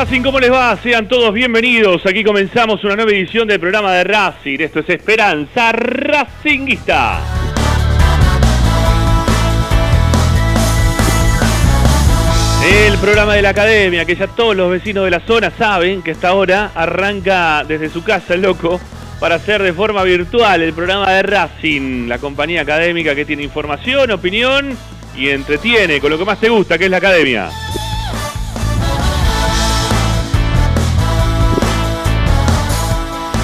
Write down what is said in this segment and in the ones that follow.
Racing, ¿cómo les va? Sean todos bienvenidos. Aquí comenzamos una nueva edición del programa de Racing. Esto es Esperanza Racinguista. El programa de la academia, que ya todos los vecinos de la zona saben que esta hora arranca desde su casa el loco para hacer de forma virtual el programa de Racing, la compañía académica que tiene información, opinión y entretiene con lo que más te gusta, que es la academia.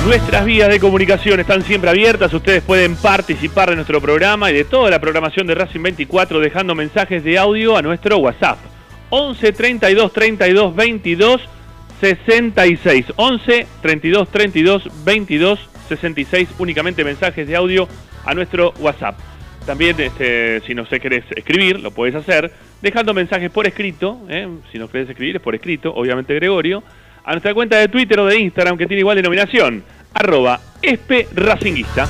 Nuestras vías de comunicación están siempre abiertas, ustedes pueden participar de nuestro programa y de toda la programación de Racing 24 dejando mensajes de audio a nuestro WhatsApp. 11 32 32 22 66. 11 32 32 22 66. Únicamente mensajes de audio a nuestro WhatsApp. También, este, si no se querés escribir, lo puedes hacer dejando mensajes por escrito. ¿eh? Si no querés escribir, es por escrito, obviamente Gregorio. A nuestra cuenta de Twitter o de Instagram, que tiene igual denominación arroba espe racinguista.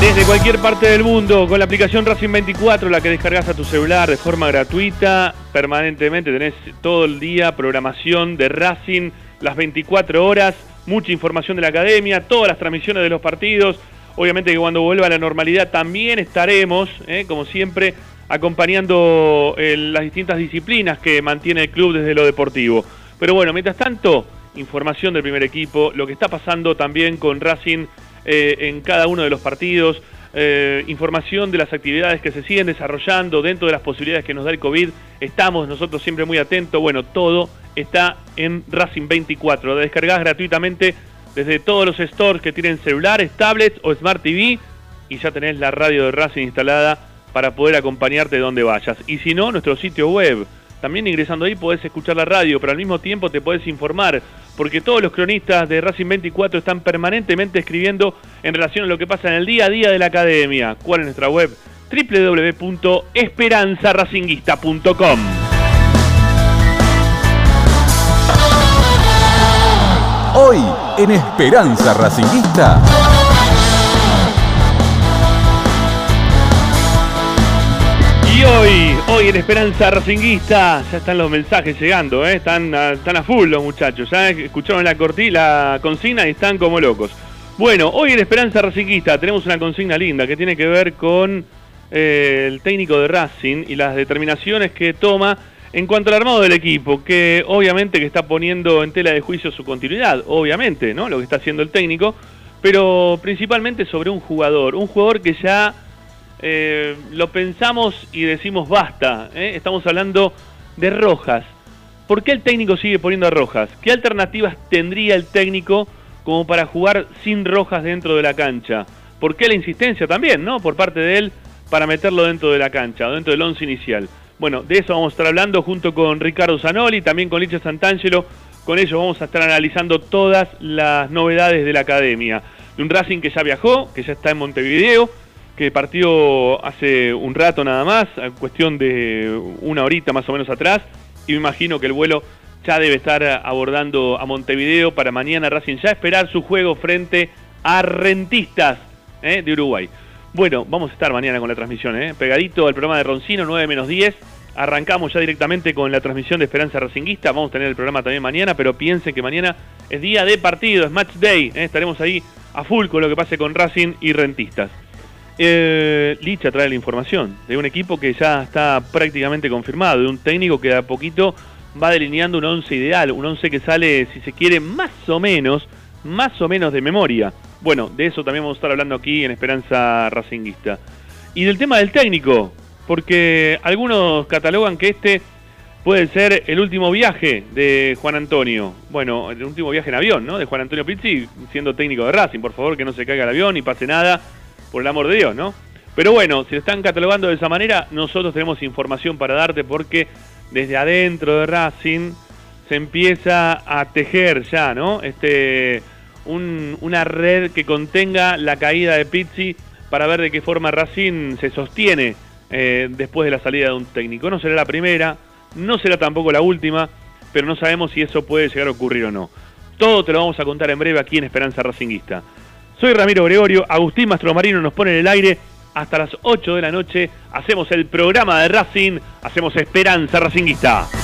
Desde cualquier parte del mundo, con la aplicación Racing 24, la que descargas a tu celular de forma gratuita, permanentemente tenés todo el día programación de Racing, las 24 horas, mucha información de la academia, todas las transmisiones de los partidos. Obviamente que cuando vuelva a la normalidad también estaremos, eh, como siempre, acompañando eh, las distintas disciplinas que mantiene el club desde lo deportivo. Pero bueno, mientras tanto, información del primer equipo, lo que está pasando también con Racing eh, en cada uno de los partidos, información de las actividades que se siguen desarrollando dentro de las posibilidades que nos da el COVID. Estamos nosotros siempre muy atentos. Bueno, todo está en Racing 24. Lo descargás gratuitamente desde todos los stores que tienen celulares, tablets o Smart TV y ya tenés la radio de Racing instalada para poder acompañarte donde vayas. Y si no, nuestro sitio web. También ingresando ahí podés escuchar la radio, pero al mismo tiempo te podés informar, porque todos los cronistas de Racing 24 están permanentemente escribiendo en relación a lo que pasa en el día a día de la academia. ¿Cuál es nuestra web? www.esperanzaracinguista.com. Hoy en Esperanza Racinguista. Y hoy, hoy en Esperanza Racinguista, ya están los mensajes llegando, ¿eh? están, a, están a full los muchachos, ya escucharon la, la consigna y están como locos. Bueno, hoy en Esperanza Racinguista tenemos una consigna linda que tiene que ver con eh, el técnico de Racing y las determinaciones que toma en cuanto al armado del equipo, que obviamente que está poniendo en tela de juicio su continuidad, obviamente, ¿no? Lo que está haciendo el técnico, pero principalmente sobre un jugador, un jugador que ya eh, lo pensamos y decimos basta. ¿eh? Estamos hablando de Rojas. ¿Por qué el técnico sigue poniendo a Rojas? ¿Qué alternativas tendría el técnico como para jugar sin Rojas dentro de la cancha? ¿Por qué la insistencia también, no? Por parte de él para meterlo dentro de la cancha, dentro del once inicial. Bueno, de eso vamos a estar hablando junto con Ricardo Zanoli, también con Licha Santangelo. Con ellos vamos a estar analizando todas las novedades de la academia. De un Racing que ya viajó, que ya está en Montevideo, que partió hace un rato nada más, cuestión de una horita más o menos atrás, y me imagino que el vuelo ya debe estar abordando a Montevideo para mañana Racing ya esperar su juego frente a Rentistas ¿eh? de Uruguay. Bueno, vamos a estar mañana con la transmisión, ¿eh? pegadito al programa de Roncino, 9 menos 10. Arrancamos ya directamente con la transmisión de Esperanza Racinguista. Vamos a tener el programa también mañana, pero piensen que mañana es día de partido, es match day. ¿eh? Estaremos ahí a full con lo que pase con Racing y Rentistas. Eh, Licha trae la información de un equipo que ya está prácticamente confirmado, de un técnico que a poquito va delineando un once ideal, un once que sale, si se quiere, más o menos, más o menos de memoria. Bueno, de eso también vamos a estar hablando aquí en Esperanza Racinguista. Y del tema del técnico, porque algunos catalogan que este puede ser el último viaje de Juan Antonio. Bueno, el último viaje en avión, ¿no? De Juan Antonio Pizzi siendo técnico de Racing. Por favor, que no se caiga el avión y pase nada por el amor de Dios, ¿no? Pero bueno, si lo están catalogando de esa manera, nosotros tenemos información para darte porque desde adentro de Racing se empieza a tejer ya, ¿no? Este, una red que contenga la caída de Pizzi para ver de qué forma Racing se sostiene eh, después de la salida de un técnico. No será la primera, no será tampoco la última, pero no sabemos si eso puede llegar a ocurrir o no. Todo te lo vamos a contar en breve aquí en Esperanza Racinguista. Soy Ramiro Gregorio, Agustín Mastromarino nos pone en el aire hasta las 8 de la noche. Hacemos el programa de Racing, hacemos Esperanza Racinguista.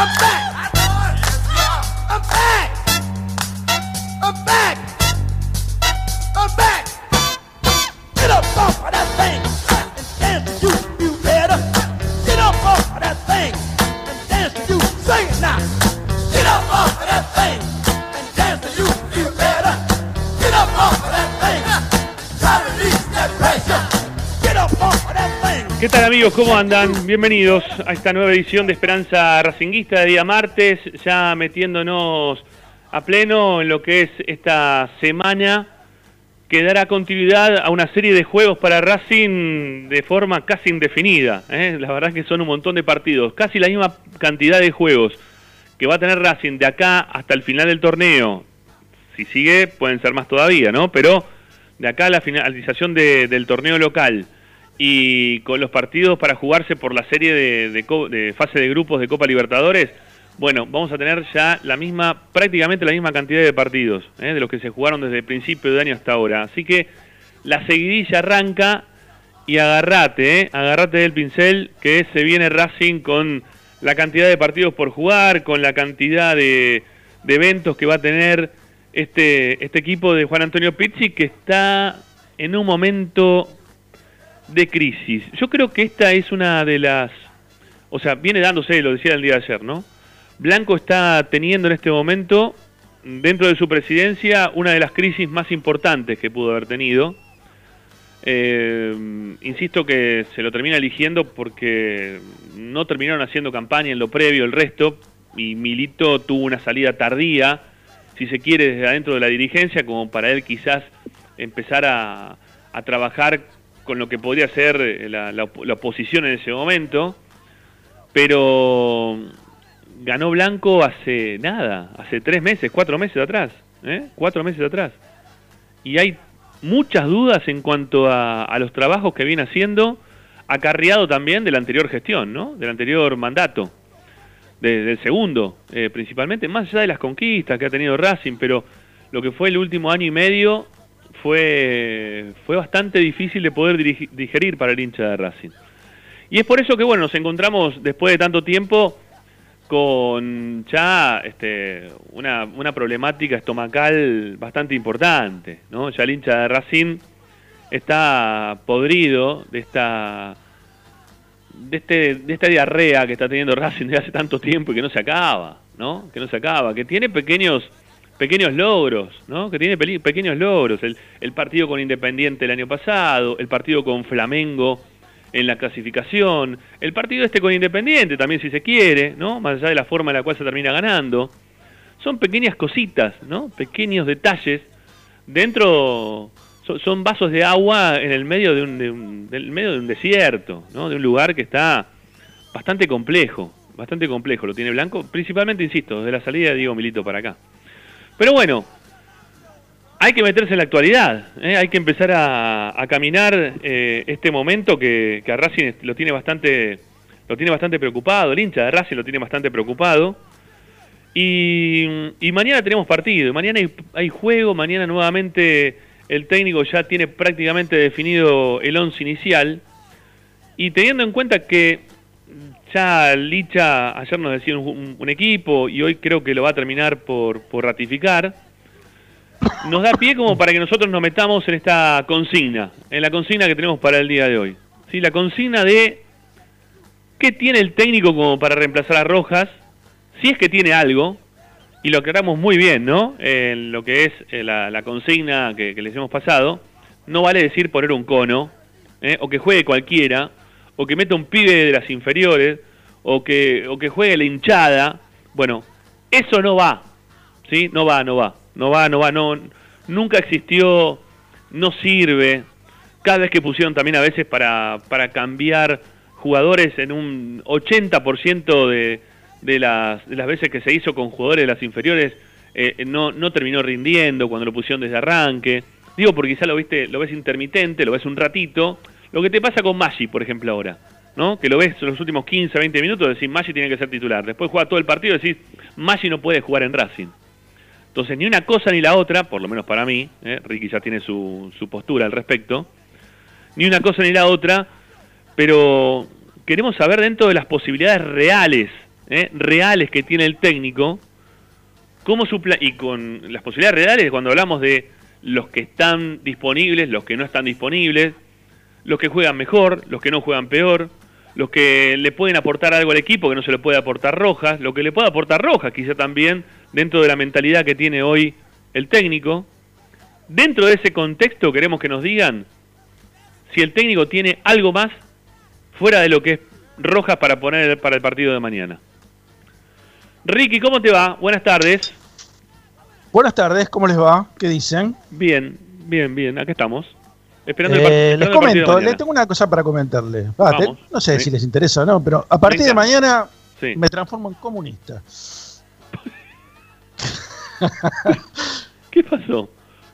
I'm back! ¿Qué tal amigos? ¿Cómo andan? Bienvenidos a esta nueva edición de Esperanza Racinguista de día martes, ya metiéndonos a pleno en lo que es esta semana que dará continuidad a una serie de juegos para Racing de forma casi indefinida. ¿eh? La verdad es que son un montón de partidos, casi la misma cantidad de juegos que va a tener Racing de acá hasta el final del torneo. Si sigue, pueden ser más todavía, ¿no? Pero de acá a la finalización de- del torneo local y con los partidos para jugarse por la serie de, fase de grupos de Copa Libertadores, bueno, vamos a tener ya la misma, prácticamente la misma cantidad de partidos ¿eh? de los que se jugaron desde el principio de año hasta ahora. Así que la seguidilla arranca y agarrate, ¿eh? agarrate del pincel que se viene Racing con la cantidad de partidos por jugar, con la cantidad de, de eventos que va a tener este, este equipo de Juan Antonio Pizzi que está en un momento de crisis. Yo creo que esta es una de las... O sea, viene dándose, lo decía el día de ayer, ¿no? Blanco está teniendo en este momento, dentro de su presidencia, una de las crisis más importantes que pudo haber tenido. Eh, insisto que se lo termina eligiendo porque no terminaron haciendo campaña en lo previo el resto y Milito tuvo una salida tardía, si se quiere, desde adentro de la dirigencia, como para él quizás empezar a, a trabajar con lo que podría ser eh, la, la la oposición en ese momento, pero ganó Blanco hace nada, hace tres meses, cuatro meses atrás, ¿eh? cuatro meses atrás. Y hay muchas dudas en cuanto a, a los trabajos que viene haciendo, acarreado también de la anterior gestión, ¿no? Del anterior mandato, de- del segundo, eh, principalmente, más allá de las conquistas que ha tenido Racing, pero lo que fue el último año y medio fue, fue bastante difícil de poder digerir para el hincha de Racing. Y es por eso que, bueno, nos encontramos después de tanto tiempo con ya este, una, una problemática estomacal bastante importante, ¿no? Ya el hincha de Racing está podrido de esta de este de esta diarrea que está teniendo Racing desde hace tanto tiempo y que no se acaba, ¿no? Que no se acaba, que tiene pequeños pequeños logros, ¿no? Que tiene pequeños logros, el, el partido con Independiente el año pasado, el partido con Flamengo en la clasificación, el partido este con Independiente también si se quiere, ¿no? Más allá de la forma en la cual se termina ganando. Son pequeñas cositas, ¿no? Pequeños detalles dentro son, vasos de agua en el medio de un, de un- del medio de un desierto, ¿no? De un lugar que está bastante complejo, bastante complejo, lo tiene Blanco, principalmente insisto, desde la salida de Diego Milito para acá. Pero bueno, hay que meterse en la actualidad, ¿eh? hay que empezar a, caminar eh, este momento que, que a Racing lo tiene bastante lo tiene bastante preocupado, el hincha de Racing lo tiene bastante preocupado. Y, mañana tenemos partido, mañana hay juego, mañana nuevamente el técnico ya tiene prácticamente definido el once inicial. Y teniendo en cuenta que ya Licha ayer nos decía un, equipo y hoy creo que lo va a terminar por, por ratificar, nos da pie como para que nosotros nos metamos en esta consigna, en la consigna que tenemos para el día de hoy. ¿Sí? La consigna de qué tiene el técnico como para reemplazar a Rojas, si es que tiene algo, y lo aclaramos muy bien, ¿no? En lo que es eh, la, la consigna que, que les hemos pasado, no vale decir poner un cono, ¿eh? o que juegue cualquiera, o que meta un pibe de las inferiores, o que, o que juegue la hinchada. Bueno, eso no va, ¿sí? No va, no va, no va, no va, no, nunca existió, no sirve. Cada vez que pusieron también a veces para, para cambiar jugadores en un 80% de, de, las, de las veces que se hizo con jugadores de las inferiores, eh, no, no terminó rindiendo cuando lo pusieron desde arranque. Digo porque quizá lo viste, lo ves intermitente, lo ves un ratito. Lo que te pasa con Maggi, por ejemplo, ahora. ¿no? Que lo ves en los últimos 15, 20 minutos, decís, Maggi tiene que ser titular. Después juega todo el partido decís, Maggi no puede jugar en Racing. Entonces, ni una cosa ni la otra, por lo menos para mí, ¿eh? Ricky ya tiene su, su postura al respecto, ni una cosa ni la otra, pero queremos saber dentro de las posibilidades reales, ¿eh? reales que tiene el técnico, cómo su y con las posibilidades reales, cuando hablamos de los que están disponibles, los que no están disponibles, los que juegan mejor, los que no juegan peor, los que le pueden aportar algo al equipo que no se le puede aportar Rojas, lo que le puede aportar Rojas quizá también dentro de la mentalidad que tiene hoy el técnico. Dentro de ese contexto queremos que nos digan si el técnico tiene algo más fuera de lo que es Rojas para poner para el partido de mañana. Ricky, ¿cómo te va? Buenas tardes. Buenas tardes, ¿cómo les va? ¿Qué dicen? Bien, bien, bien, acá estamos. Esperando Eh, el, les comento, les tengo una cosa para comentarles. Va, te- no sé Sí. si les interesa o no, pero a partir de mañana Sí. me transformo en comunista. ¿Qué pasó?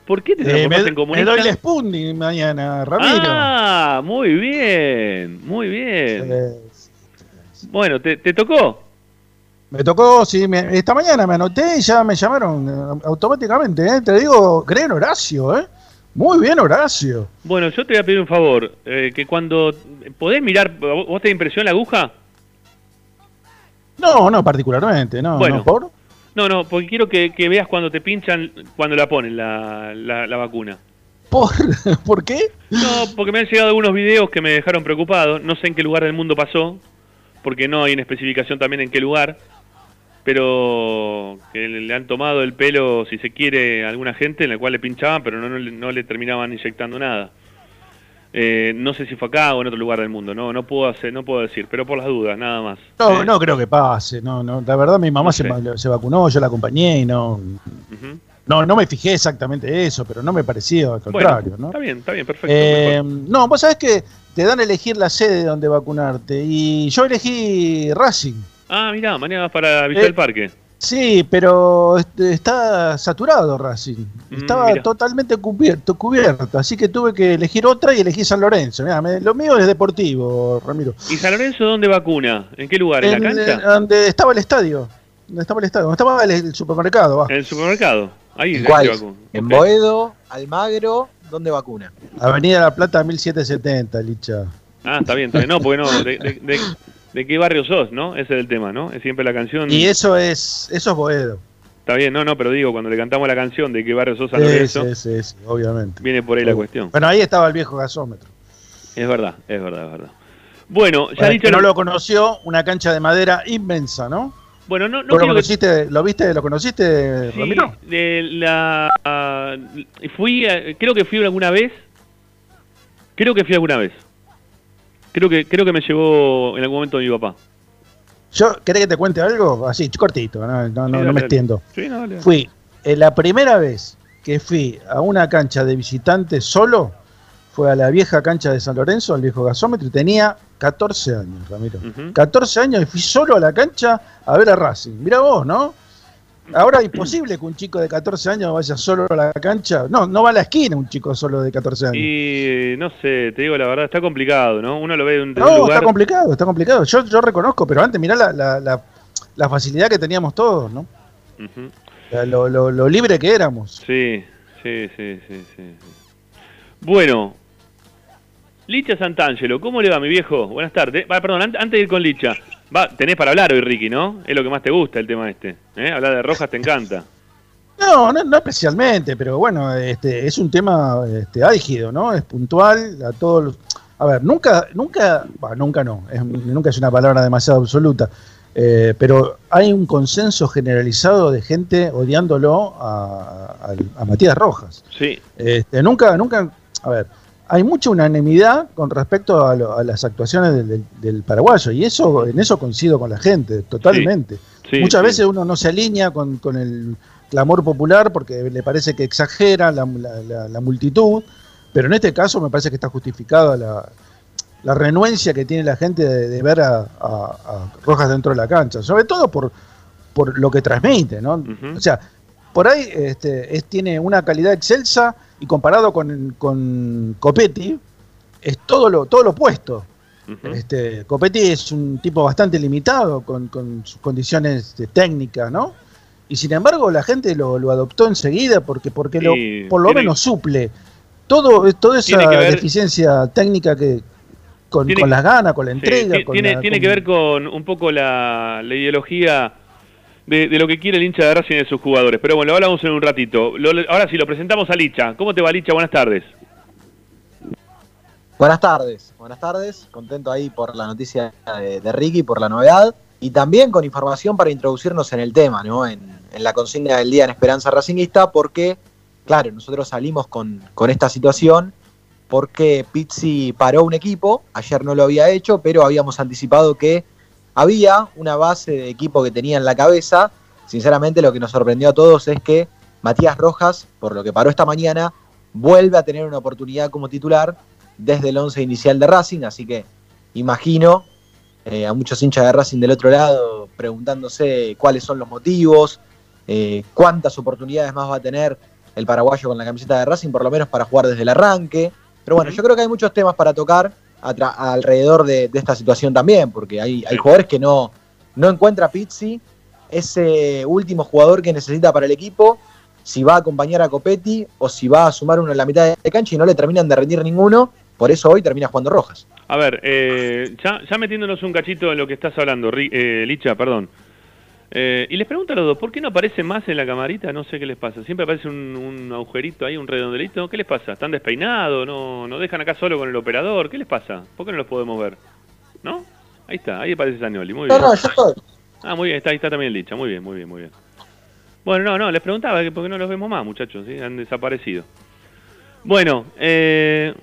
¿Por qué te Eh, transformaste me, en me comunista? doy el Spundi mañana, Ramiro. Ah, muy bien, muy bien. Bueno, ¿te, te tocó? me tocó, sí, me- esta mañana me anoté y ya me llamaron eh, automáticamente, ¿eh? Te digo, creen Horacio, ¿eh? Muy bien, Horacio. Bueno, yo te voy a pedir un favor, eh, que cuando podés mirar, ¿vos te impresión la aguja? No, no particularmente, no, Bueno. no por. No, no, porque quiero que, que veas cuando te pinchan, cuando la ponen la, la, la vacuna. ¿Por, ¿Por qué? No, porque me han llegado algunos videos que me dejaron preocupado. No sé en qué lugar del mundo pasó, porque no hay una especificación también en qué lugar. Pero que le han tomado el pelo, si se quiere, a alguna gente en la cual le pinchaban, pero no, no, le- no le terminaban inyectando nada. Eh, no sé si fue acá o en otro lugar del mundo, no no puedo hacer, no puedo decir, pero por las dudas, nada más. No, Eh, no creo que pase, no, no. La verdad, mi mamá No se, sé. ma- se vacunó, yo la acompañé y no, no, no me fijé exactamente eso, pero no me pareció, al Bueno, contrario, ¿no? está bien, está bien, perfecto. Eh, no, vos sabés que te dan a elegir la sede donde vacunarte y yo elegí Racing. Ah, mirá, mañana vas para Villa eh, del Parque. Sí, pero está saturado Racing. Mm, Estaba totalmente cubierto, cubierto, así que tuve que elegir otra y elegí San Lorenzo. Mirá, me- lo mío es deportivo, Ramiro. ¿Y San Lorenzo dónde vacuna? ¿En qué lugar? ¿En, la cancha? en- donde estaba el estadio. Donde estaba el estadio, donde estaba el, el supermercado, va. ¿En el supermercado? Ahí ¿En se cuál? vacuna. En. Boedo, Almagro, ¿dónde vacuna? Avenida La Plata 1770, Licha. Ah, está bien, está bien. No, porque no, de, de- de- de qué barrio sos, ¿no? Ese es el tema, ¿no? Es siempre la canción. Y eso es, eso es Boedo. Está bien, no, no, pero digo, cuando le cantamos la canción de qué barrio sos Sí, Lorenzo, sí, sí, sí, obviamente. viene por ahí la cuestión. Bueno, ahí estaba el viejo gasómetro. Es verdad, es verdad, es verdad. Bueno, ya dicho que no lo- conoció, una cancha de madera inmensa, ¿no? Bueno, no, no ¿Vos lo que- conociste, lo viste, lo conociste, Sí, Ramiro? de la, fui, a- creo que fui alguna vez. Creo que fui alguna vez. Creo que creo que me llevó en algún momento mi papá. Yo, ¿querés que te cuente algo? Así, cortito, no, no, no, Sí, no dale, me dale. extiendo. Sí, dale. Fui, eh, la primera vez que fui a una cancha de visitante solo, fue a la vieja cancha de San Lorenzo, al viejo gasómetro, y tenía 14 años, Ramiro. Ujú. 14 años y fui solo a la cancha a ver a Racing. Mira vos, ¿no? Ahora es imposible que un chico de 14 años vaya solo a la cancha. No, no va a la esquina un chico solo de 14 años. Y no sé, te digo la verdad, está complicado, ¿no? Uno lo ve de un, de un No, lugar. está complicado, está complicado. Yo, yo reconozco, pero antes mirá la, la, la, la facilidad que teníamos todos, ¿no? Lo, lo, lo libre que éramos. Sí, sí, sí, sí, sí. Bueno, Licha Santangelo, ¿cómo le va, mi viejo? Buenas tardes. Va, perdón, an- antes de ir con Licha, va, tenés para hablar hoy, Ricky, ¿no? Es lo que más te gusta el tema este. ¿eh? Hablar de Rojas te encanta. No, no, no especialmente, pero bueno, este, es un tema este, álgido, ¿no? Es puntual a todos los... A ver, nunca, nunca, bah, nunca no, es- nunca es una palabra demasiado absoluta, eh, pero hay un consenso generalizado de gente odiándolo a, a- a Matías Rojas. Sí, Este, nunca, nunca, a ver, hay mucha unanimidad con respecto a, lo- a las actuaciones del, del- del paraguayo y eso en eso coincido con la gente totalmente. Sí, Muchas sí. veces uno no se alinea con, con el clamor popular porque le parece que exagera la, la- la- la multitud, pero en este caso me parece que está justificada la, la renuencia que tiene la gente de, de ver a, a- a Rojas dentro de la cancha, sobre todo por, por lo que transmite, ¿no? O sea, por ahí este, es, tiene una calidad excelsa y comparado con, con Copetti, es todo lo, todo lo opuesto. Este, Copetti es un tipo bastante limitado con, con sus condiciones de técnica, ¿no? Y sin embargo la gente lo, lo adoptó enseguida porque, porque lo, por lo menos suple todo, toda esa ver- deficiencia técnica que con, Tiene- con las ganas, con la entrega. con tiene la- tiene que ver con un poco la, la ideología de, lo que quiere el hincha de Racing de sus jugadores. Pero bueno, lo hablamos en un ratito. Ahora sí, lo presentamos a Licha. ¿Cómo te va, Licha? Buenas tardes. Buenas tardes, buenas tardes. Contento ahí por la noticia de, de Ricky, por la novedad. Y también con información para introducirnos en el tema, ¿no? En, en la consigna del día en Esperanza Racingista, porque, claro, nosotros salimos con, con esta situación porque Pizzi paró un equipo, ayer no lo había hecho, pero habíamos anticipado que había una base de equipo que tenía en la cabeza. Sinceramente, lo que nos sorprendió a todos es que Matías Rojas, por lo que paró esta mañana, vuelve a tener una oportunidad como titular desde el 11 inicial de Racing, así que imagino eh, a muchos hinchas de Racing del otro lado preguntándose cuáles son los motivos, eh, cuántas oportunidades más va a tener el paraguayo con la camiseta de Racing, por lo menos para jugar desde el arranque. Pero bueno, yo creo que hay muchos temas para tocar alrededor de, de esta situación también, porque hay, hay jugadores que no, no encuentra Pizzi ese último jugador que necesita para el equipo, si va a acompañar a Copetti o si va a sumar uno en la mitad de cancha y no le terminan de rendir ninguno, por eso hoy termina jugando Rojas. A ver, eh, ya, ya metiéndonos un cachito en lo que estás hablando, eh, Licha, perdón. Eh, y les pregunto a los dos, ¿por qué no aparece más en la camarita? No sé qué les pasa. Siempre aparece un, un agujerito ahí, un redondelito. ¿Qué les pasa? ¿Están despeinados? ¿No, ¿No dejan acá solo con el operador? ¿Qué les pasa? ¿Por qué no los podemos ver? ¿No? Ahí está, ahí aparece Sagnoli. Muy bien. no, yo estoy. Ah, muy bien, está, ahí está también Licha. Muy bien, muy bien, muy bien. Bueno, no, no, les preguntaba que por qué no los vemos más, muchachos, ¿sí? Han desaparecido. Bueno, eh,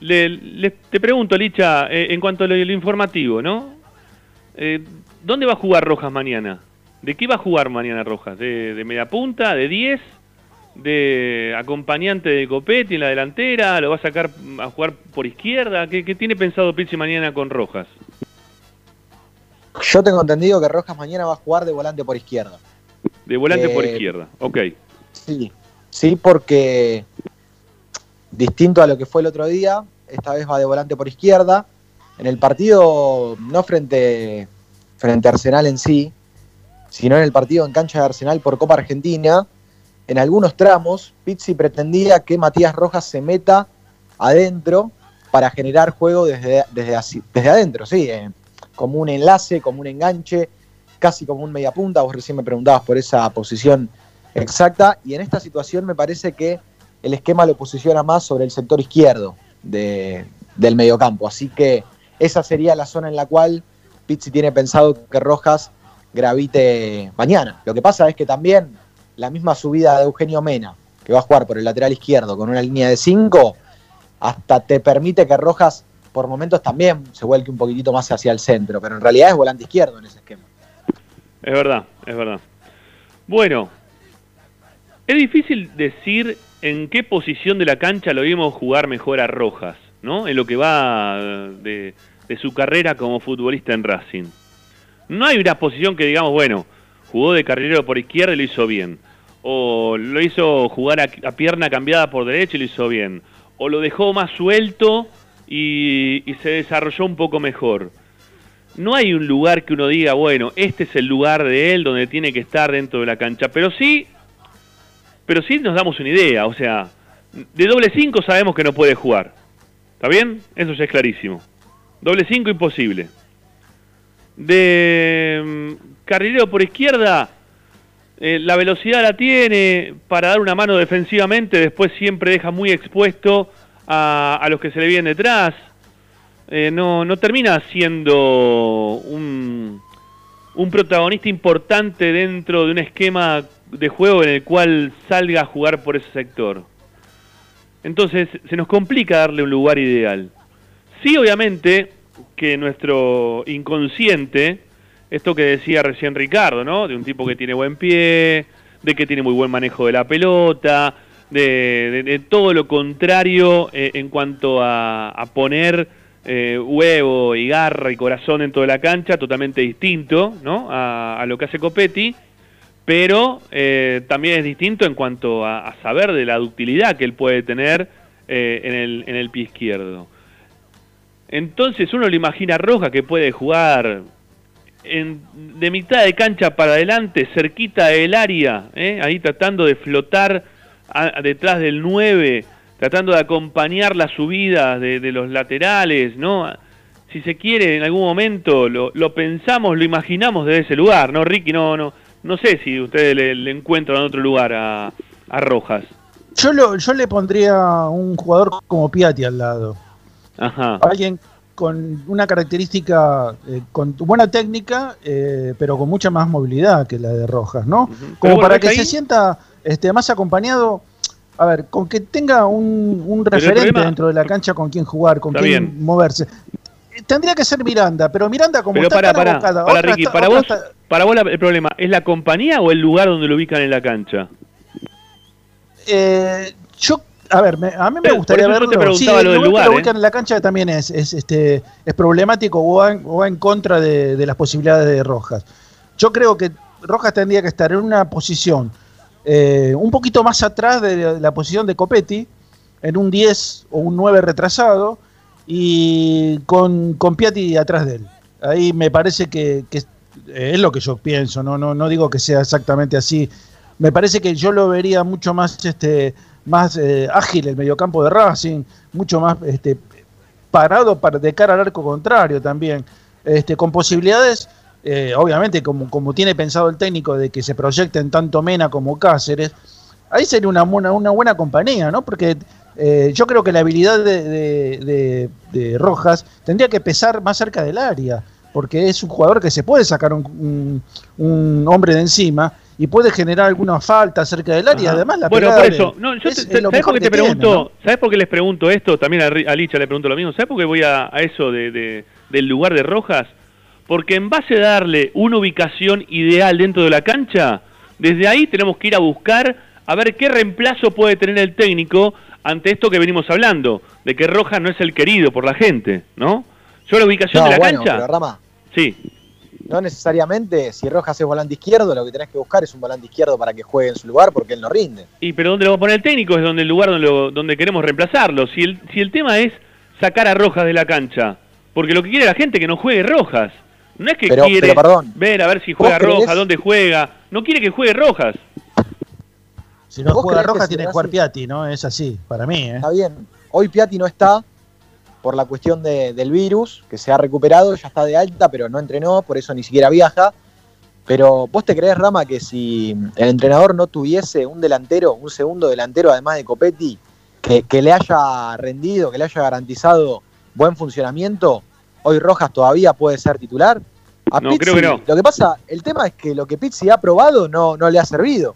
le- le- te pregunto, Licha, eh, en cuanto a lo, lo informativo, ¿no? Eh, ¿Dónde va a jugar Rojas mañana? ¿De qué va a jugar mañana Rojas? ¿De, de media punta? ¿De 10? ¿De acompañante de Copetti en la delantera? ¿Lo va a sacar a jugar por izquierda? ¿Qué, qué tiene pensado Pizzi mañana con Rojas? Yo tengo entendido que Rojas mañana va a jugar de volante por izquierda. De volante por Eh, izquierda, ok. Sí, sí, porque distinto a lo que fue el otro día, esta vez va de volante por izquierda. En el partido, no frente, frente a Arsenal en sí, sino en el partido en cancha de Arsenal por Copa Argentina, en algunos tramos, Pizzi pretendía que Matías Rojas se meta adentro para generar juego desde, desde, desde adentro, sí, eh, como un enlace, como un enganche, casi como un mediapunta. Vos recién me preguntabas por esa posición exacta, y en esta situación me parece que el esquema lo posiciona más sobre el sector izquierdo de- del mediocampo. Así que esa sería la zona en la cual Pizzi tiene pensado que Rojas gravite mañana. Lo que pasa es que también la misma subida de Eugenio Mena, que va a jugar por el lateral izquierdo con una línea de 5, hasta te permite que Rojas por momentos también se vuelque un poquitito más hacia el centro, pero en realidad es volante izquierdo en ese esquema. Es verdad, es verdad. Bueno, es difícil decir en qué posición de la cancha lo vimos jugar mejor a Rojas, ¿no? En lo que va de, de su carrera como futbolista en Racing. No hay una posición que digamos, bueno, jugó de carrilero por izquierda y lo hizo bien. O lo hizo jugar a, pierna cambiada por derecha y lo hizo bien. O lo dejó más suelto y, y se desarrolló un poco mejor no hay un lugar que uno diga, bueno, este es el lugar de él donde tiene que estar dentro de la cancha, pero sí, pero sí nos damos una idea, o sea, de doble 5 sabemos que no puede jugar, ¿está bien? Eso ya es clarísimo. Doble 5 imposible. De mm, carrilero por izquierda, eh, la velocidad la tiene para dar una mano defensivamente, después siempre deja muy expuesto a, los que se le vienen detrás eh, no, no termina siendo un protagonista importante dentro de un esquema de juego en el cual salga a jugar por ese sector. Entonces se nos complica darle un lugar ideal. Sí, obviamente, que nuestro inconsciente, esto que decía recién Ricardo, ¿no? De un tipo que tiene buen pie, de que tiene muy buen manejo de la pelota, de, de- de todo lo contrario eh, en cuanto a, a poner eh, huevo y garra y corazón dentro de la cancha, totalmente distinto, ¿no? A, a lo que hace Copetti, pero eh, también es distinto en cuanto a, a saber de la ductilidad que él puede tener eh, en, el, en el pie izquierdo. Entonces uno le imagina Roja que puede jugar en- de mitad de cancha para adelante, cerquita del área, ¿eh? ahí tratando de flotar a- detrás del 9, tratando de acompañar las subidas de, los laterales, ¿no? Si se quiere, en algún momento lo, lo pensamos, lo imaginamos desde ese lugar, ¿no, Ricky? No, no, no sé si ustedes le, le encuentran otro lugar a, a Rojas. Yo, lo, yo le pondría un jugador como Piatti al lado. Ajá. Alguien con una característica, eh, con buena técnica, eh, pero con mucha más movilidad que la de Rojas, ¿no? Como bueno, para ¿ves que ahí? se sienta este, más acompañado. A ver, con que tenga un, un referente problema- dentro de la cancha con quien jugar, con quien bien. moverse. Tendría que ser Miranda, pero Miranda como Pero está para, para, abocada, para Ricky, está- para vos, está- para vos el problema, ¿es la compañía o el lugar donde lo ubican en la cancha? Eh, yo, a ver, me- a mí me gustaría te verlo. preguntaba lo del el que lugar, lo ¿eh? en la cancha también es, es, este, es problemático o va, en- o va en contra de, de las posibilidades de Rojas. Yo creo que Rojas tendría que estar en una posición eh, un poquito más atrás de la, la posición de Copetti, en un 10 o un 9 retrasado, y con, con Piatti atrás de él. Ahí me parece que, que es, es lo que yo pienso, no, no, no digo que sea exactamente así. Me parece que yo lo vería mucho más, este, más eh, ágil el mediocampo de Racing, mucho más este, parado para, de cara al arco contrario también, este, con posibilidades, eh, obviamente como, como tiene pensado el técnico de que se proyecten tanto Mena como Cáceres, ahí sería una, buena- una buena compañía, ¿no? Porque eh, yo creo que la habilidad de, de- de- de Rojas tendría que pesar más cerca del área, porque es un jugador que se puede sacar un, un- un hombre de encima y puede generar alguna falta cerca del área. Ajá. Además, la bueno, por de- eso, no, yo es- te- es lo ¿sabes por qué te tiene, pregunto? ¿no? ¿Sabes por qué les pregunto esto? También a, Licha le pregunto lo mismo. ¿Sabes por qué voy a, a eso de, de- del lugar de Rojas? Porque en base a darle una ubicación ideal dentro de la cancha, desde ahí tenemos que ir a buscar a ver qué reemplazo puede tener el técnico ante esto que venimos hablando, de que Rojas no es el querido por la gente, ¿no? Yo la ubicación No, de la bueno, cancha, pero Rama, sí, no necesariamente, si Rojas es volante izquierdo, lo que tenés que buscar es un volante izquierdo para que juegue en su lugar porque él no rinde. Y pero donde lo va a poner el técnico es donde el lugar donde, lo- donde queremos reemplazarlo. Si el, si el tema es sacar a Rojas de la cancha, porque lo que quiere la gente es que no juegue Rojas. No es que Pero- quiere pero perdón. ver a ver si juega. Rojas, dónde juega. No quiere que juegue Rojas. Si no ¿Vos juega Rojas, tiene que jugar Piatti, ¿no? Es así, para mí, ¿eh? Está bien, hoy Piatti no está por la cuestión de- del virus, que se ha recuperado, ya está de alta, pero no entrenó, por eso ni siquiera viaja. Pero vos te crees, Rama, que si el entrenador no tuviese un delantero, un segundo delantero, además de Copetti, que, que le haya rendido, que le haya garantizado buen funcionamiento, hoy Rojas todavía puede ser titular? A No, Pizzi- creo que no. Lo que pasa, el tema es que lo que Pizzi ha probado no, no le ha servido.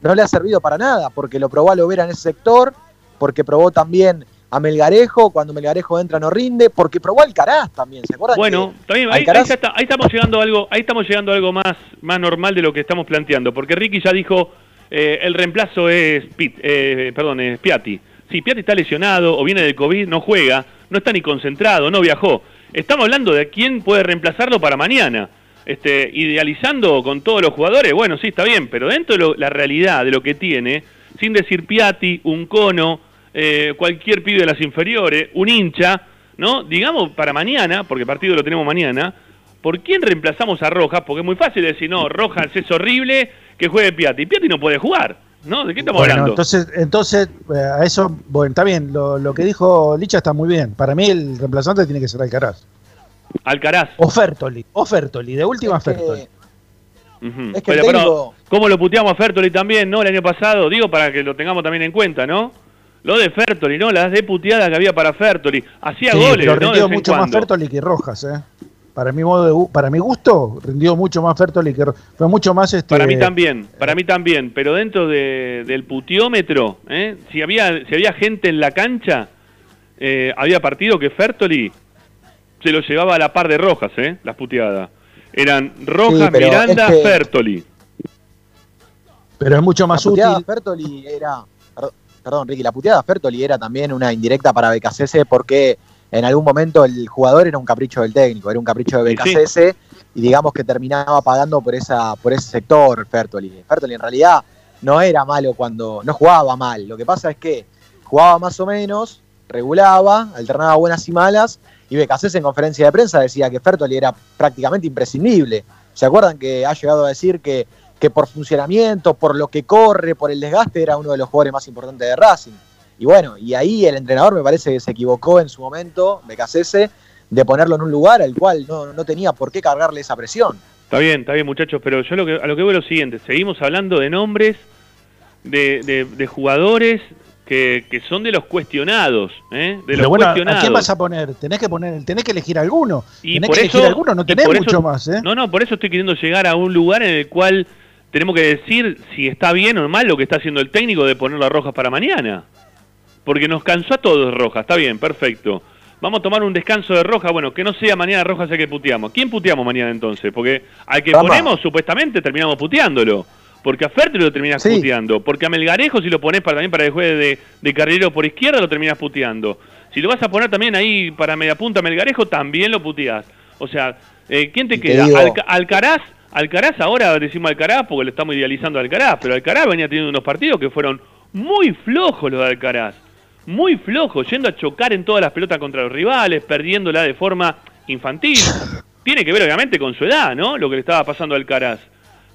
No le ha servido para nada, porque lo probó a Lovera en ese sector, porque probó también a Melgarejo, cuando Melgarejo entra no rinde, porque probó Alcaraz también, ¿se acuerdan? Bueno, también ahí, Alcaraz- ahí ya está- ahí estamos llegando a algo, ahí estamos llegando a algo más, más normal de lo que estamos planteando, porque Ricky ya dijo eh, el reemplazo es Pit, eh, perdón, es Piatti. Si Piatti está lesionado o viene del COVID, no juega, no está ni concentrado, no viajó. Estamos hablando de quién puede reemplazarlo para mañana. Este, idealizando con todos los jugadores, bueno, sí, está bien, pero dentro de lo- la realidad de lo que tiene, sin decir Piatti, un cono, eh, cualquier pibe de las inferiores, un hincha, ¿no? Digamos para mañana, porque el partido lo tenemos mañana, ¿por quién reemplazamos a Rojas? Porque es muy fácil decir, no, Rojas es horrible, que juegue Piatti. Piatti no puede jugar, ¿no? ¿De qué estamos Bueno, hablando? entonces, entonces eh, a eso, bueno, está bien, lo, lo que dijo Licha está muy bien. Para mí el reemplazante tiene que ser Alcaraz. Alcaraz. O Fertoli, o Fertoli, de última es que- Fertoli. Ujú. es que pero, técnico- ¿cómo lo puteamos a Fertoli también, no? El año pasado, digo, para que lo tengamos también en cuenta, ¿no? Lo de Fertoli, ¿no? Las de puteadas que había para Fertoli. Hacía Sí, goles, pero ¿no? De rindió en mucho más cuando. Fertoli que Rojas, ¿eh? para mi modo de, para mi gusto, rindió mucho más Fertoli que Ro- fue mucho más este Para mí también, para mí también, pero dentro de- del putiómetro, ¿eh? si había si había gente en la cancha, eh, había partido que Fertoli se lo llevaba a la par de Rojas, ¿eh? las puteadas. Eran Rojas, Sí, Miranda, es que- Fertoli. pero es mucho más útil. Fertoli era. Per- Perdón, Ricky, la puteada de Fertoli era también una indirecta para Becasese porque en algún momento el jugador era un capricho del técnico, era un capricho de sí. Becasese y digamos que terminaba pagando por esa por ese sector Fertoli. Fertoli en realidad no era malo cuando no jugaba mal, lo que pasa es que jugaba más o menos, regulaba, alternaba buenas y malas y Becasese en conferencia de prensa decía que Fertoli era prácticamente imprescindible. ¿Se acuerdan que ha llegado a decir que que por funcionamiento, por lo que corre, por el desgaste, era uno de los jugadores más importantes de Racing. Y bueno, y ahí el entrenador me parece que se equivocó en su momento, Becasese, de ponerlo en un lugar al cual no, no tenía por qué cargarle esa presión. Está bien, está bien muchachos, pero yo lo que, a lo que voy es lo siguiente, seguimos hablando de nombres, de, de- de jugadores que, que son de los cuestionados, ¿eh? de los ¿a quién vas a poner? Tenés que poner, tenés que elegir alguno. Y tenés por que eso- elegir alguno, no tenés mucho eso- más, ¿eh? No, no, por eso estoy queriendo llegar a un lugar en el cual tenemos que decir si está bien o mal lo que está haciendo el técnico de ponerlo a Rojas para mañana. Porque nos cansó a todos Rojas, está bien, perfecto. Vamos a tomar un descanso de Rojas, bueno, que no sea mañana Rojas el que puteamos. ¿Quién puteamos mañana entonces? Porque al que ponemos supuestamente terminamos puteándolo. Porque a Ferti lo terminás Sí. puteando. Porque a Melgarejo si lo pones para, también para el juegue de, de carrilero por izquierda lo terminás puteando. Si lo vas a poner también ahí para media punta Melgarejo también lo puteás. O sea, eh, ¿quién te queda? digo- Alca- Alcaraz, Alcaraz ahora decimos Alcaraz porque le estamos idealizando a Alcaraz, pero Alcaraz venía teniendo unos partidos que fueron muy flojos los de Alcaraz, muy flojos, yendo a chocar en todas las pelotas contra los rivales, perdiéndola de forma infantil. Tiene que ver obviamente con su edad, ¿no? Lo que le estaba pasando a Alcaraz.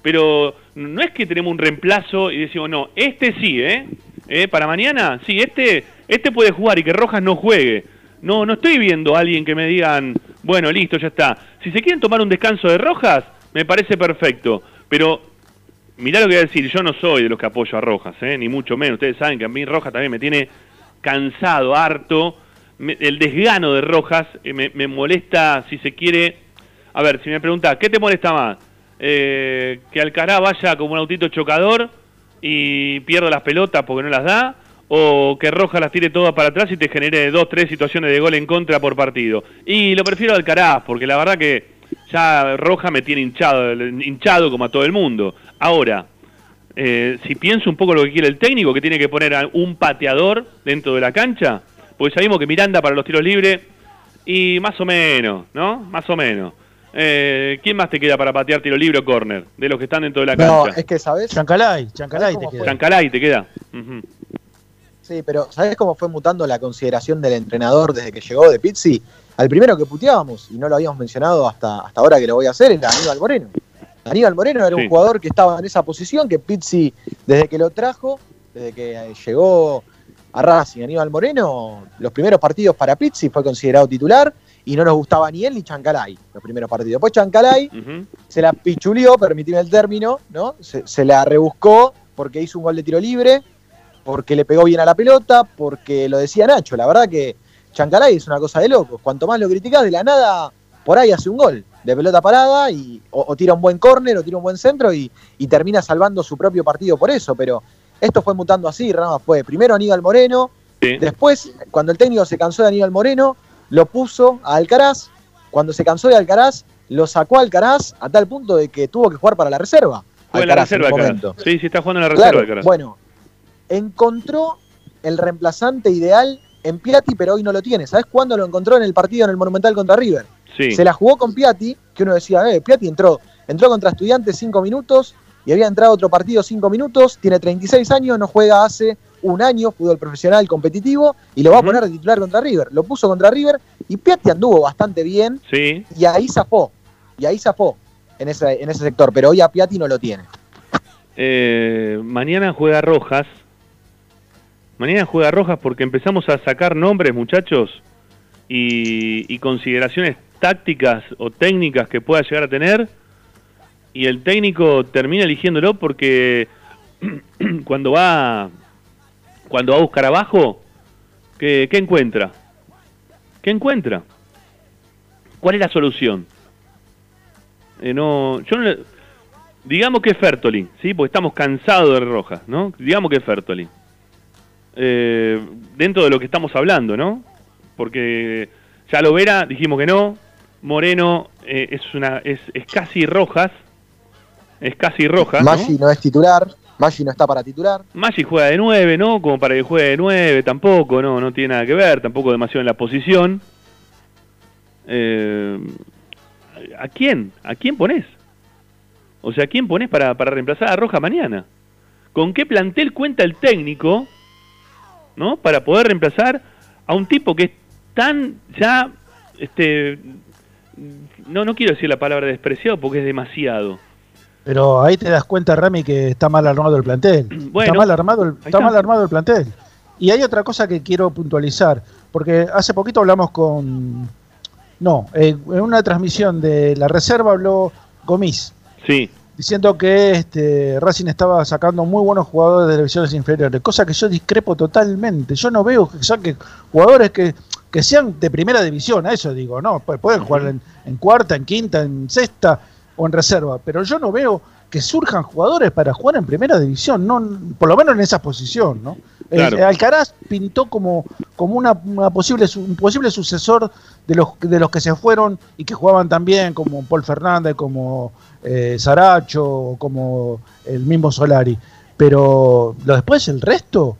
Pero no es que tenemos un reemplazo y decimos, no, este sí, ¿eh? ¿Eh? Para mañana, sí, este, este puede jugar y que Rojas no juegue. No, no estoy viendo a alguien que me digan, bueno, listo, ya está. Si se quieren tomar un descanso de Rojas, me parece perfecto. Pero mirá lo que voy a decir, yo no soy de los que apoyo a Rojas, ¿eh? ni mucho menos. Ustedes saben que a mí Rojas también me tiene cansado, harto. Me- el desgano de Rojas eh, me, me molesta, si se quiere... A ver, si me pregunta, ¿qué te molesta más? Eh, que Alcaraz vaya como un autito chocador y pierda las pelotas porque no las da, o que Rojas las tire todas para atrás y te genere dos, tres situaciones de gol en contra por partido. Y lo prefiero a Alcaraz, porque la verdad que ya Rojas me tiene hinchado, hinchado como a todo el mundo. Ahora, eh, si pienso un poco lo que quiere el técnico, que tiene que poner a un pateador dentro de la cancha, porque sabemos que Miranda para los tiros libres, y más o menos, ¿no? Más o menos. Eh, ¿Quién más te queda para patear tiro libre o córner? De los que están dentro de la No, cancha. es que, ¿sabes? Chancalay, Chancalay te ¿Cómo queda. Chancalay te queda. Sí, pero ¿sabés cómo fue mutando la consideración del entrenador desde que llegó de Pizzi? Al primero que puteábamos, y no lo habíamos mencionado hasta, hasta ahora que lo voy a hacer, era Aníbal Moreno. Aníbal Moreno era Sí. un jugador que estaba en esa posición, que Pizzi, desde que lo trajo, desde que eh, llegó a Racing, Aníbal Moreno, los primeros partidos para Pizzi fue considerado titular y no nos gustaba ni él ni Chancalay, los primeros partidos. Después Chancalay se la pichulió, permitime el término, ¿no? Se, se la rebuscó porque hizo un gol de tiro libre, porque le pegó bien a la pelota, porque lo decía Nacho. La verdad que Chancalay es una cosa de locos. Cuanto más lo criticás, de la nada, por ahí hace un gol de pelota parada y, o, o tira un buen córner o tira un buen centro y, y termina salvando su propio partido por eso. Pero esto fue mutando así, Rama fue primero Aníbal Moreno, Sí. Después, cuando el técnico se cansó de Aníbal Moreno, lo puso a Alcaraz. Cuando se cansó de Alcaraz, lo sacó a Alcaraz a tal punto de que tuvo que jugar para la reserva. Juega en la reserva Alcaraz. momento. Sí, sí, está jugando en la reserva Claro, Alcaraz. bueno, encontró el reemplazante ideal en Piatti, pero hoy no lo tiene. ¿Sabes cuándo lo encontró en el partido en el Monumental contra River? sí. Se la jugó con Piatti, que uno decía, eh, Piatti entró, entró contra Estudiantes cinco minutos y había entrado otro partido cinco minutos, tiene 36 años, no juega hace un año fútbol profesional competitivo y lo va a poner de titular contra River. Lo puso contra River y Piatti anduvo bastante bien Sí. y ahí zafó, y ahí zafó en ese, en ese sector, pero hoy a Piatti no lo tiene. Eh, mañana juega Rojas. Mañana juega Rojas porque empezamos a sacar nombres, muchachos, y, y consideraciones tácticas o técnicas que pueda llegar a tener. Y el técnico termina eligiéndolo porque cuando va cuando va a buscar abajo, ¿qué, encuentra? ¿Qué encuentra? ¿Cuál es la solución? Eh, no, yo no le- digamos que es Fertoli, ¿sí? Porque estamos cansados de Rojas, ¿no? Digamos que es Fertoli. Eh, dentro de lo que estamos hablando, ¿no? Porque ya lo verá, dijimos que no. Moreno eh, es una es, es casi Rojas. Es casi Rojas. Maggi no es titular, Maggi no está para titular. Maggi juega de 9, ¿no? Como para que juegue de 9, tampoco, no, no tiene nada que ver, tampoco demasiado en la posición. Eh, ¿A quién? ¿A quién pones? O sea, ¿a quién pones para, para reemplazar a Roja mañana? ¿Con qué plantel cuenta el técnico, ¿no? Para poder reemplazar a un tipo que es tan ya, este, no, no quiero decir la palabra despreciado porque es demasiado. Pero ahí te das cuenta, Rami, que está mal armado el plantel. Bueno, está mal armado el, está. mal armado el plantel. Y hay otra cosa que quiero puntualizar, porque hace poquito hablamos con... No, eh, en una transmisión de la reserva habló Gomis, Sí, diciendo que este, Racing estaba sacando muy buenos jugadores de divisiones inferiores, cosa que yo discrepo totalmente. Yo no veo que saquen jugadores que, que sean de primera división, a eso digo, ¿no? Pu- Pueden jugar en, en cuarta, en quinta, en sexta o en reserva, pero yo no veo que surjan jugadores para jugar en primera división, no, por lo menos en esa posición, ¿no? Eh. Alcaraz pintó como, como una, una posible, un posible sucesor de los, de los que se fueron y que jugaban también, como Paul Fernández, como eh, Saracho, o como el mismo Solari. Pero lo después el resto,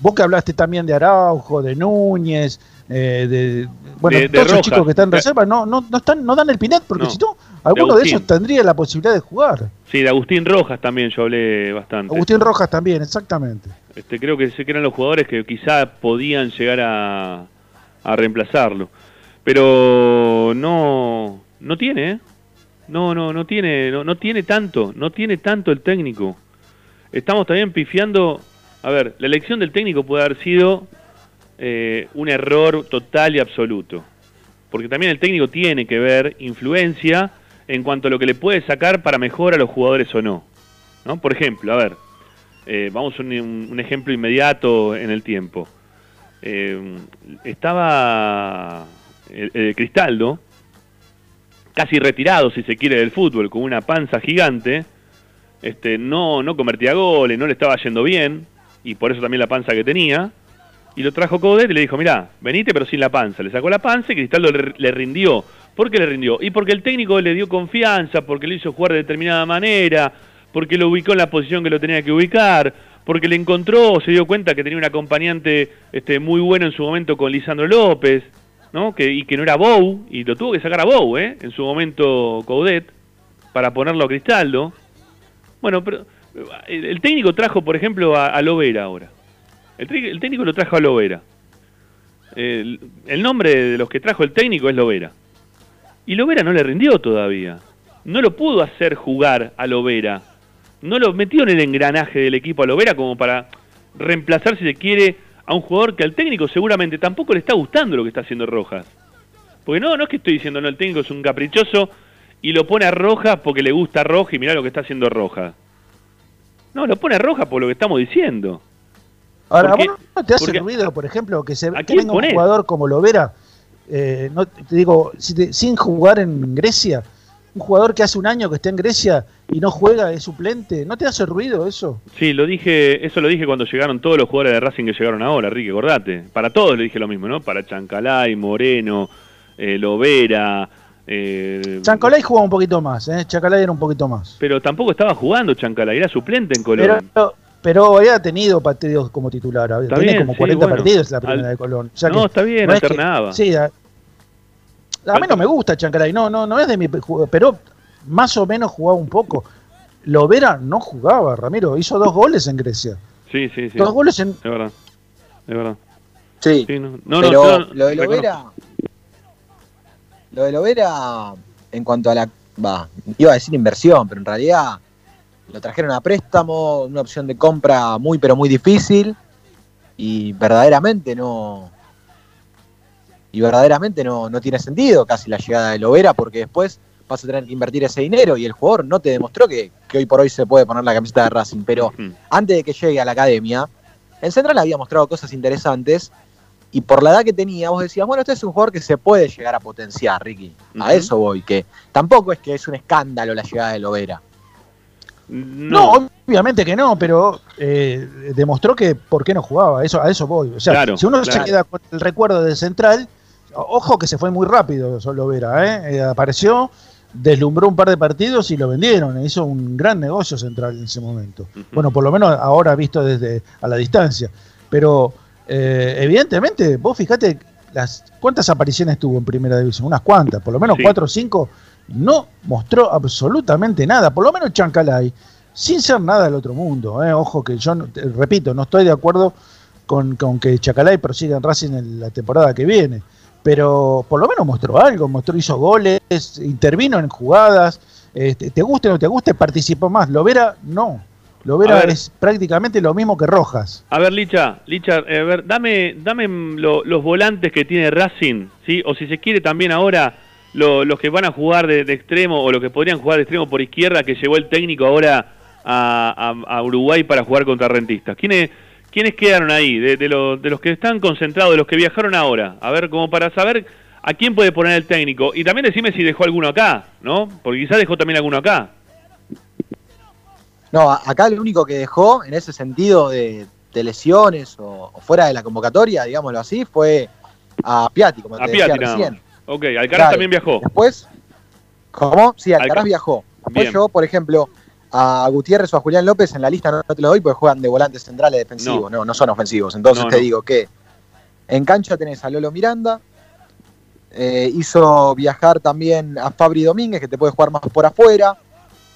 vos que hablaste también de Araujo, de Núñez, eh, de bueno, De- de todos esos chicos que están en De- reserva no, no, no están, no dan el pinet, porque No. si no, alguno de, Agustín. ellos tendría la posibilidad de jugar. sí, de Agustín Rojas también yo hablé bastante. Agustín Rojas también, exactamente. Este, creo que, sé que eran los jugadores que quizá podían llegar a, a reemplazarlo. Pero no, no tiene, ¿eh? No, no, no tiene, no, no tiene tanto, no tiene tanto el técnico. Estamos también pifiando, a ver, la elección del técnico puede haber sido eh, un error total y absoluto. Porque también el técnico tiene que ver influencia en cuanto a lo que le puede sacar para mejorar a los jugadores o no. ¿No? Por ejemplo, a ver, eh, vamos a un, ejemplo inmediato en el tiempo. Eh, estaba el Cristaldo, casi retirado, si se quiere, del fútbol, con una panza gigante. Este, no, no convertía goles, no le estaba yendo bien, y por eso también la panza que tenía. Y lo trajo Coudet y le dijo, mirá, venite pero sin la panza. Le sacó la panza y Cristaldo le, rindió. ¿Por qué le rindió? Y porque el técnico le dio confianza, porque le hizo jugar de determinada manera, porque lo ubicó en la posición que lo tenía que ubicar, porque le encontró, se dio cuenta que tenía un acompañante este, muy bueno en su momento con Lisandro López, ¿no? Que, y que no era Bou, y lo tuvo que sacar a Bou, ¿eh? En su momento Coudet, para ponerlo a Cristaldo. Bueno, pero el, técnico trajo, por ejemplo, a, Lovera ahora. El técnico lo trajo a Lovera. El, el nombre de los que trajo el técnico es Lovera. Y Lovera no le rindió todavía. No lo pudo hacer jugar a Lovera. No lo metió en el engranaje del equipo a Lovera como para reemplazar, si se quiere, a un jugador que al técnico seguramente tampoco le está gustando lo que está haciendo Rojas. Porque no, no es que estoy diciendo, no, el técnico es un caprichoso y lo pone a Rojas porque le gusta Rojas y mirá lo que está haciendo Rojas. No, lo pone a Rojas por lo que estamos diciendo. Ahora, Porque- ¿vos no te hace ruido, por ejemplo, que, se, ¿A que venga un jugador como Lovera, eh, no, te digo, si te- sin jugar en Grecia, un jugador que hace un año que está en Grecia y no juega, es suplente, ¿no te hace ruido eso? Sí, lo dije, eso lo dije cuando llegaron todos los jugadores de Racing que llegaron ahora, Ricky, acordate. Para todos le dije lo mismo, ¿no? Para Chancalay, Moreno, eh, Lovera. Eh, Chancalay jugaba un poquito más, ¿eh? Chancalay era un poquito más. Pero tampoco estaba jugando Chancalay, era suplente en Colón. Pero, pero había tenido partidos como titular, había- Está tiene bien, como sí, 40 bueno. partidos la primera Al- de Colón. O sea no, está bien, no es que- alternaba. sí, a, mí no me gusta Chancalay, no, no, no es de mi pero más o menos jugaba un poco. Lovera no jugaba, Ramiro, hizo dos goles en Grecia. Sí, sí, sí. Dos goles en, Es verdad. Es verdad. Sí, Sí, no, no, pero no, no, lo de. Lovera. Lo de Lovera, en cuanto a la. Va, iba a decir inversión, pero en realidad lo trajeron a préstamo, una opción de compra muy, pero muy difícil. Y verdaderamente no. Y verdaderamente no, no tiene sentido casi la llegada de Lovera, porque después vas a tener que invertir ese dinero y el jugador no te demostró que, que hoy por hoy se puede poner la camiseta de Racing. Pero antes de que llegue a la academia, el Central había mostrado cosas interesantes y por la edad que tenía, vos decías, bueno, este es un jugador que se puede llegar a potenciar, Ricky. A eso voy, que tampoco es que es un escándalo la llegada de Lovera. No, obviamente que no, pero eh, demostró que por qué no jugaba, eso, a eso voy. O sea, Claro, si uno claro. se queda con el recuerdo del central, ojo que se fue muy rápido solo Vera, ¿eh? Eh, apareció, deslumbró un par de partidos y lo vendieron, hizo un gran negocio central en ese momento. Bueno, por lo menos ahora visto desde a la distancia. Pero eh, evidentemente, vos fijate las cuántas apariciones tuvo en primera división, unas cuantas, por lo menos Sí. cuatro o cinco, no mostró absolutamente nada, por lo menos Chancalay, sin ser nada del otro mundo. ¿eh? Ojo que yo, repito, no estoy de acuerdo con, con que Chacalay prosiga en Racing en la temporada que viene, pero por lo menos mostró algo, mostró, hizo goles, intervino en jugadas, este, te guste o no te guste, participó más. Lovera no. Lovera ver. es prácticamente lo mismo que Rojas. A ver, Licha, Licha, eh, a ver, dame, dame lo- los volantes que tiene Racing, ¿sí? O si se quiere también ahora lo- los que van a jugar de, de extremo o los que podrían jugar de extremo por izquierda que llevó el técnico ahora a, a- a Uruguay para jugar contra Rentistas. ¿Quiénes, quiénes quedaron ahí? De, de los, de los que están concentrados, de los que viajaron ahora. A ver, como para saber a quién puede poner el técnico. Y también decime si dejó alguno acá, ¿no? Porque quizás dejó también alguno acá. No, acá lo único que dejó en ese sentido de, de lesiones o, o fuera de la convocatoria, digámoslo así, fue a Piatti, como A te Piatti recién. Ok, Alcaraz Claro. también viajó. Después, ¿cómo? Sí, Alcaraz Alca- viajó. Después Bien. yo, por ejemplo, a Gutiérrez o a Julián López en la lista no, no te lo doy porque juegan de volantes centrales defensivos, no, no, son ofensivos. Entonces No, te digo que en cancha tenés a Lolo Miranda, eh, hizo viajar también a Fabri Domínguez, que te puede jugar más por afuera,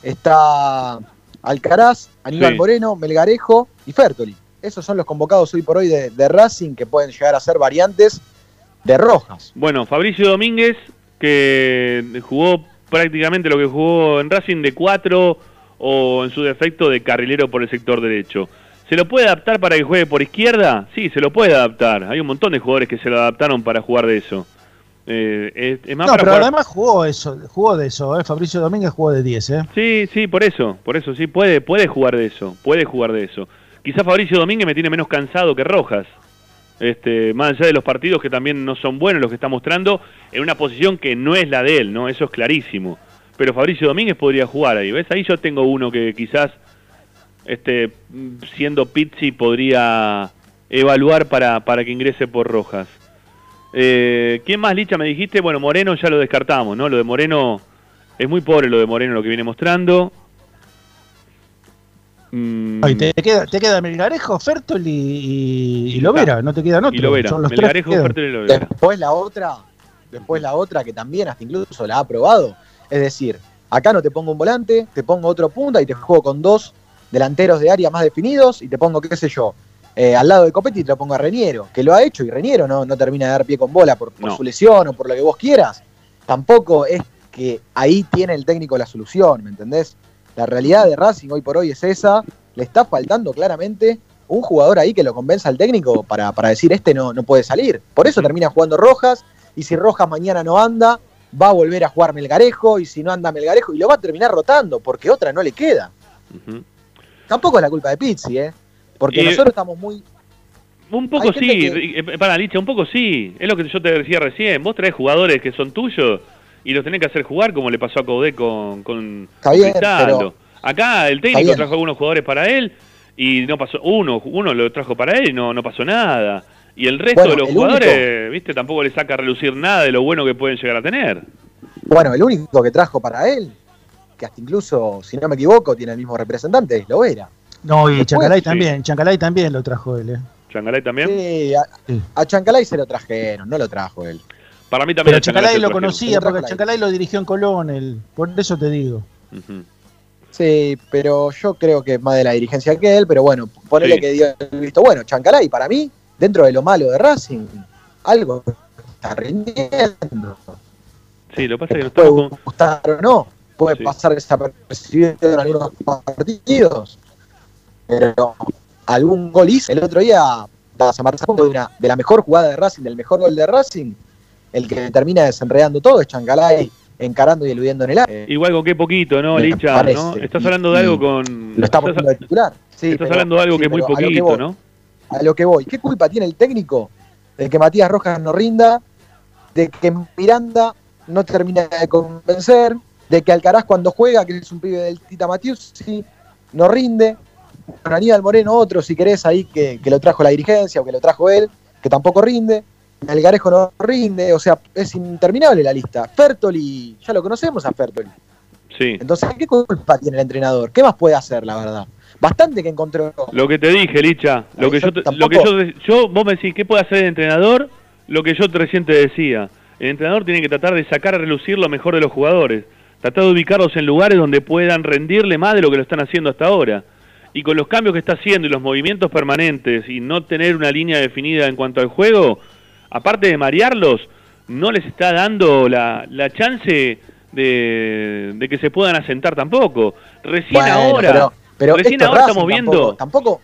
está Alcaraz, Aníbal Sí. Moreno, Melgarejo y Fertoli. Esos son los convocados hoy por hoy de, de Racing que pueden llegar a ser variantes de Rojas. Bueno, Fabricio Domínguez, que jugó prácticamente lo que jugó en Racing de 4 o en su defecto de carrilero por el sector derecho. ¿Se lo puede adaptar para que juegue por izquierda? Sí, se lo puede adaptar. Hay un montón de jugadores que se lo adaptaron para jugar de eso. Eh, es, es más No, para pero jugar- además jugó eso, jugó de eso, ¿eh? Fabricio Domínguez jugó de 10, ¿eh? Sí, sí, por eso, por eso sí, puede, puede jugar de eso, puede jugar de eso. Quizás Fabricio Domínguez me tiene menos cansado que Rojas. Este, más allá de los partidos que también no son buenos los que está mostrando, en una posición que no es la de él, ¿no? Eso es clarísimo. Pero Fabricio Domínguez podría jugar ahí, ¿ves? Ahí yo tengo uno que quizás, este, siendo Pizzi, podría evaluar para, para que ingrese por Rojas. Eh, ¿Quién más, Licha, me dijiste? Bueno, Moreno ya lo descartamos, ¿no? Lo de Moreno, es muy pobre lo de Moreno, lo que viene mostrando. Mm, Ay, te queda, te queda Melgarejo, Fertol y, y, y Lovera, no te quedan otros. y Lovera, Son los Melgarejo. Fertel y Lovera. Después la otra, después la otra que también hasta incluso la ha probado. Es decir, acá no te pongo un volante, te pongo otro punta y te juego con dos delanteros de área más definidos y te pongo, qué sé yo, eh, al lado de Copetti te lo pongo a Reniero, que lo ha hecho y Reniero no, no termina de dar pie con bola por, por No. su lesión o por lo que vos quieras. Tampoco es que ahí tiene el técnico la solución, ¿me entendés? La realidad de Racing hoy por hoy es esa. Le está faltando claramente un jugador ahí que lo convenza al técnico para, para decir este no, no puede salir. Por eso termina jugando Rojas, y si Rojas mañana no anda, va a volver a jugar Melgarejo, y si no anda Melgarejo, y lo va a terminar rotando, porque otra no le queda. Tampoco es la culpa de Pizzi, ¿eh? Porque nosotros estamos muy. Un poco sí, que- eh, para Licha, un poco sí. Es lo que yo te decía recién. Vos traes jugadores que son tuyos y los tenés que hacer jugar como le pasó a Codé con, con, Está bien, pero- Acá el técnico trajo algunos jugadores para él y no pasó. Uno, uno lo trajo para él y no, no pasó nada. Y el resto Bueno, de los jugadores, viste, tampoco le saca a relucir nada de lo bueno que pueden llegar a tener. Bueno, el único que trajo para él, que hasta incluso, si no me equivoco, tiene el mismo representante, es Lovera. No, y Después, Chancalay sí. también, Chancalay también lo trajo él, ¿eh? Changalay también. Sí, a, a Chancalay se lo trajeron, no lo trajo él. Para mí también Pero a Chancalay Chancalay lo conocía, porque la- Chancalay lo dirigió en Colón, él, por eso te digo. Sí, pero yo creo que es más de la dirigencia que él, pero bueno, ponele Sí. que dio el visto. Bueno, Chancalay, para mí, dentro de lo malo de Racing, algo está rindiendo. Sí, lo pasa que no Puede con- gustar o no, puede Sí. pasar desapercibido en algunos partidos, pero algún gol hizo. El otro día, San Martín, de, una, de la mejor jugada de Racing, del mejor gol de Racing, el que termina desenredando todo es Chancalay encarando y eludiendo en el área. Igual con qué poquito, ¿no, Licha? ¿no? Estás hablando de algo con. Lo está estás- poniendo de titular. Sí, estás pero- hablando de algo sí, que es muy poquito, ¿no? A lo que voy. ¿Qué culpa tiene el técnico de que Matías Rojas no rinda, de que Miranda no termina de convencer, de que Alcaraz cuando juega, que es un pibe del Tita Matius, sí, no rinde. Con Aníbal Moreno, otro, si querés, ahí que, que lo trajo la dirigencia o que lo trajo él, que tampoco rinde. Melgarejo no rinde, o sea, es interminable la lista. Fertoli, ya lo conocemos a Fertoli. Sí. Entonces, ¿qué culpa tiene el entrenador? ¿Qué más puede hacer, la verdad? Bastante que encontró. Lo que te dije, Licha, lo que yo yo, te- lo que yo, yo, vos me decís, ¿qué puede hacer el entrenador? Lo que yo recién te decía. El entrenador tiene que tratar de sacar a relucir lo mejor de los jugadores. Tratar de ubicarlos en lugares donde puedan rendirle más de lo que lo están haciendo hasta ahora. Y con los cambios que está haciendo y los movimientos permanentes y no tener una línea definida en cuanto al juego, aparte de marearlos, no les está dando la, la chance de, de que se puedan asentar tampoco. Recién Bueno, ahora, pero, pero recién ahora Racing estamos viendo... Tampoco, tampoco-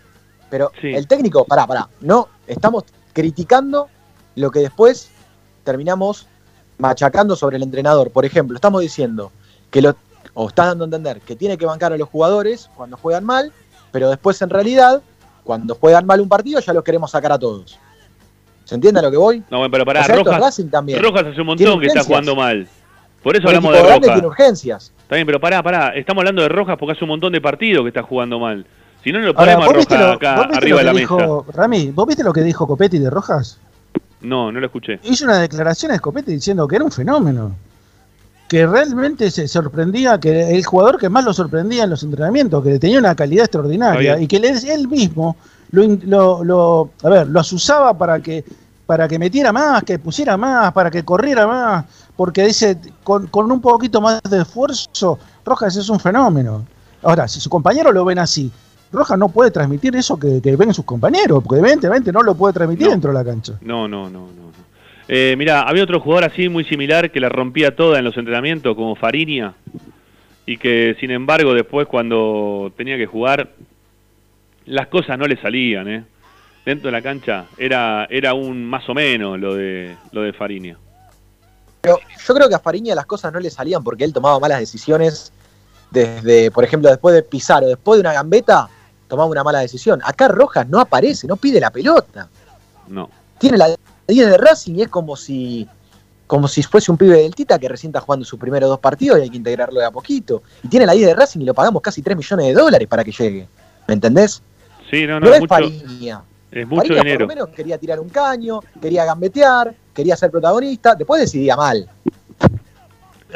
pero Sí. el técnico, pará, pará. No, estamos criticando lo que después terminamos machacando sobre el entrenador. Por ejemplo, estamos diciendo que lo, o estás dando a entender que tiene que bancar a los jugadores cuando juegan mal, pero después en realidad, cuando juegan mal un partido, ya los queremos sacar a todos. ¿Se entiende a lo que voy? No, pero pará, O sea, esto es Rojas, Racing también. Rojas hace un montón que está jugando mal. Por eso hablamos de Rojas. tiene urgencias. Está bien, pero pará, pará. Estamos hablando de Rojas porque hace un montón de partidos que está jugando mal. Si no, no lo Ahora, ponemos a ¿vos viste, Rojas lo, acá arriba lo de la mesa. Rami, ¿vos viste lo que dijo Copetti de Rojas? No, no lo escuché. Hizo una declaración a Copetti diciendo que era un fenómeno. Que realmente se sorprendía, que el jugador que más lo sorprendía en los entrenamientos, que tenía una calidad extraordinaria y que él, mismo lo, lo, lo- a ver, los usaba para que, para que metiera más, que pusiera más, para que corriera más, porque dice, con, con un poquito más de esfuerzo, Rojas es un fenómeno. Ahora, si su compañero lo ven así, Rojas no puede transmitir eso que, que ven sus compañeros, porque evidentemente no lo puede transmitir No. dentro de la cancha. No, no, no, no. Eh, mira, había otro jugador así muy similar que la rompía toda en los entrenamientos, como Fariña, y que sin embargo después cuando tenía que jugar, las cosas no le salían, ¿eh? Dentro de la cancha era, era un más o menos lo de, lo de Fariña. Pero yo creo que a Fariña las cosas no le salían porque él tomaba malas decisiones desde, por ejemplo, después de Pizarro, después de una gambeta, tomaba una mala decisión. Acá Rojas no aparece, no pide la pelota. No. Tiene la 10 de Racing y es como si como si fuese un pibe del Tita que recién está jugando sus primeros dos partidos y hay que integrarlo de a poquito. Y tiene la 10 de Racing y lo pagamos casi 3 millones de dólares para que llegue. ¿Me entendés? Sí, no, No, no, es es mucho, Fariña. Es mucho Fariña dinero. por lo menos quería tirar un caño, quería gambetear, quería ser protagonista, después decidía mal.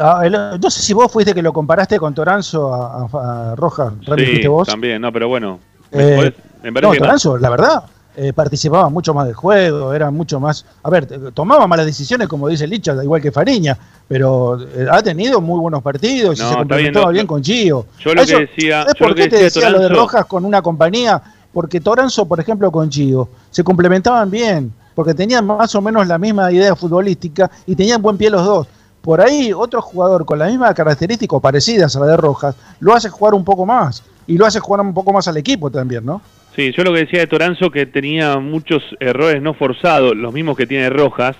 Ah, el- no sé si vos fuiste que lo comparaste con Toranzo a, a- a Rojas, Sí, fuiste vos. también, no, pero bueno. Eh, me No. Toranzo, la verdad, eh, participaba mucho más del juego, era mucho más. A ver, tomaba malas decisiones, como dice Licha, igual que Fariña, pero eh, ha tenido muy buenos partidos y No, se complementaba bien, con Gio. Yo lo Eso- que decía, ¿Sabes yo por lo que qué te decía decía lo de Rojas con una compañía? Porque Toranzo, por ejemplo, con Gio, se complementaban bien, porque tenían más o menos la misma idea futbolística y tenían buen pie los dos. Por ahí, otro jugador con las mismas características parecidas a la de Rojas, lo hace jugar un poco más. Y lo hace jugar un poco más al equipo también, ¿no? Sí, yo lo que decía de Toranzo que tenía muchos errores no forzados, los mismos que tiene Rojas,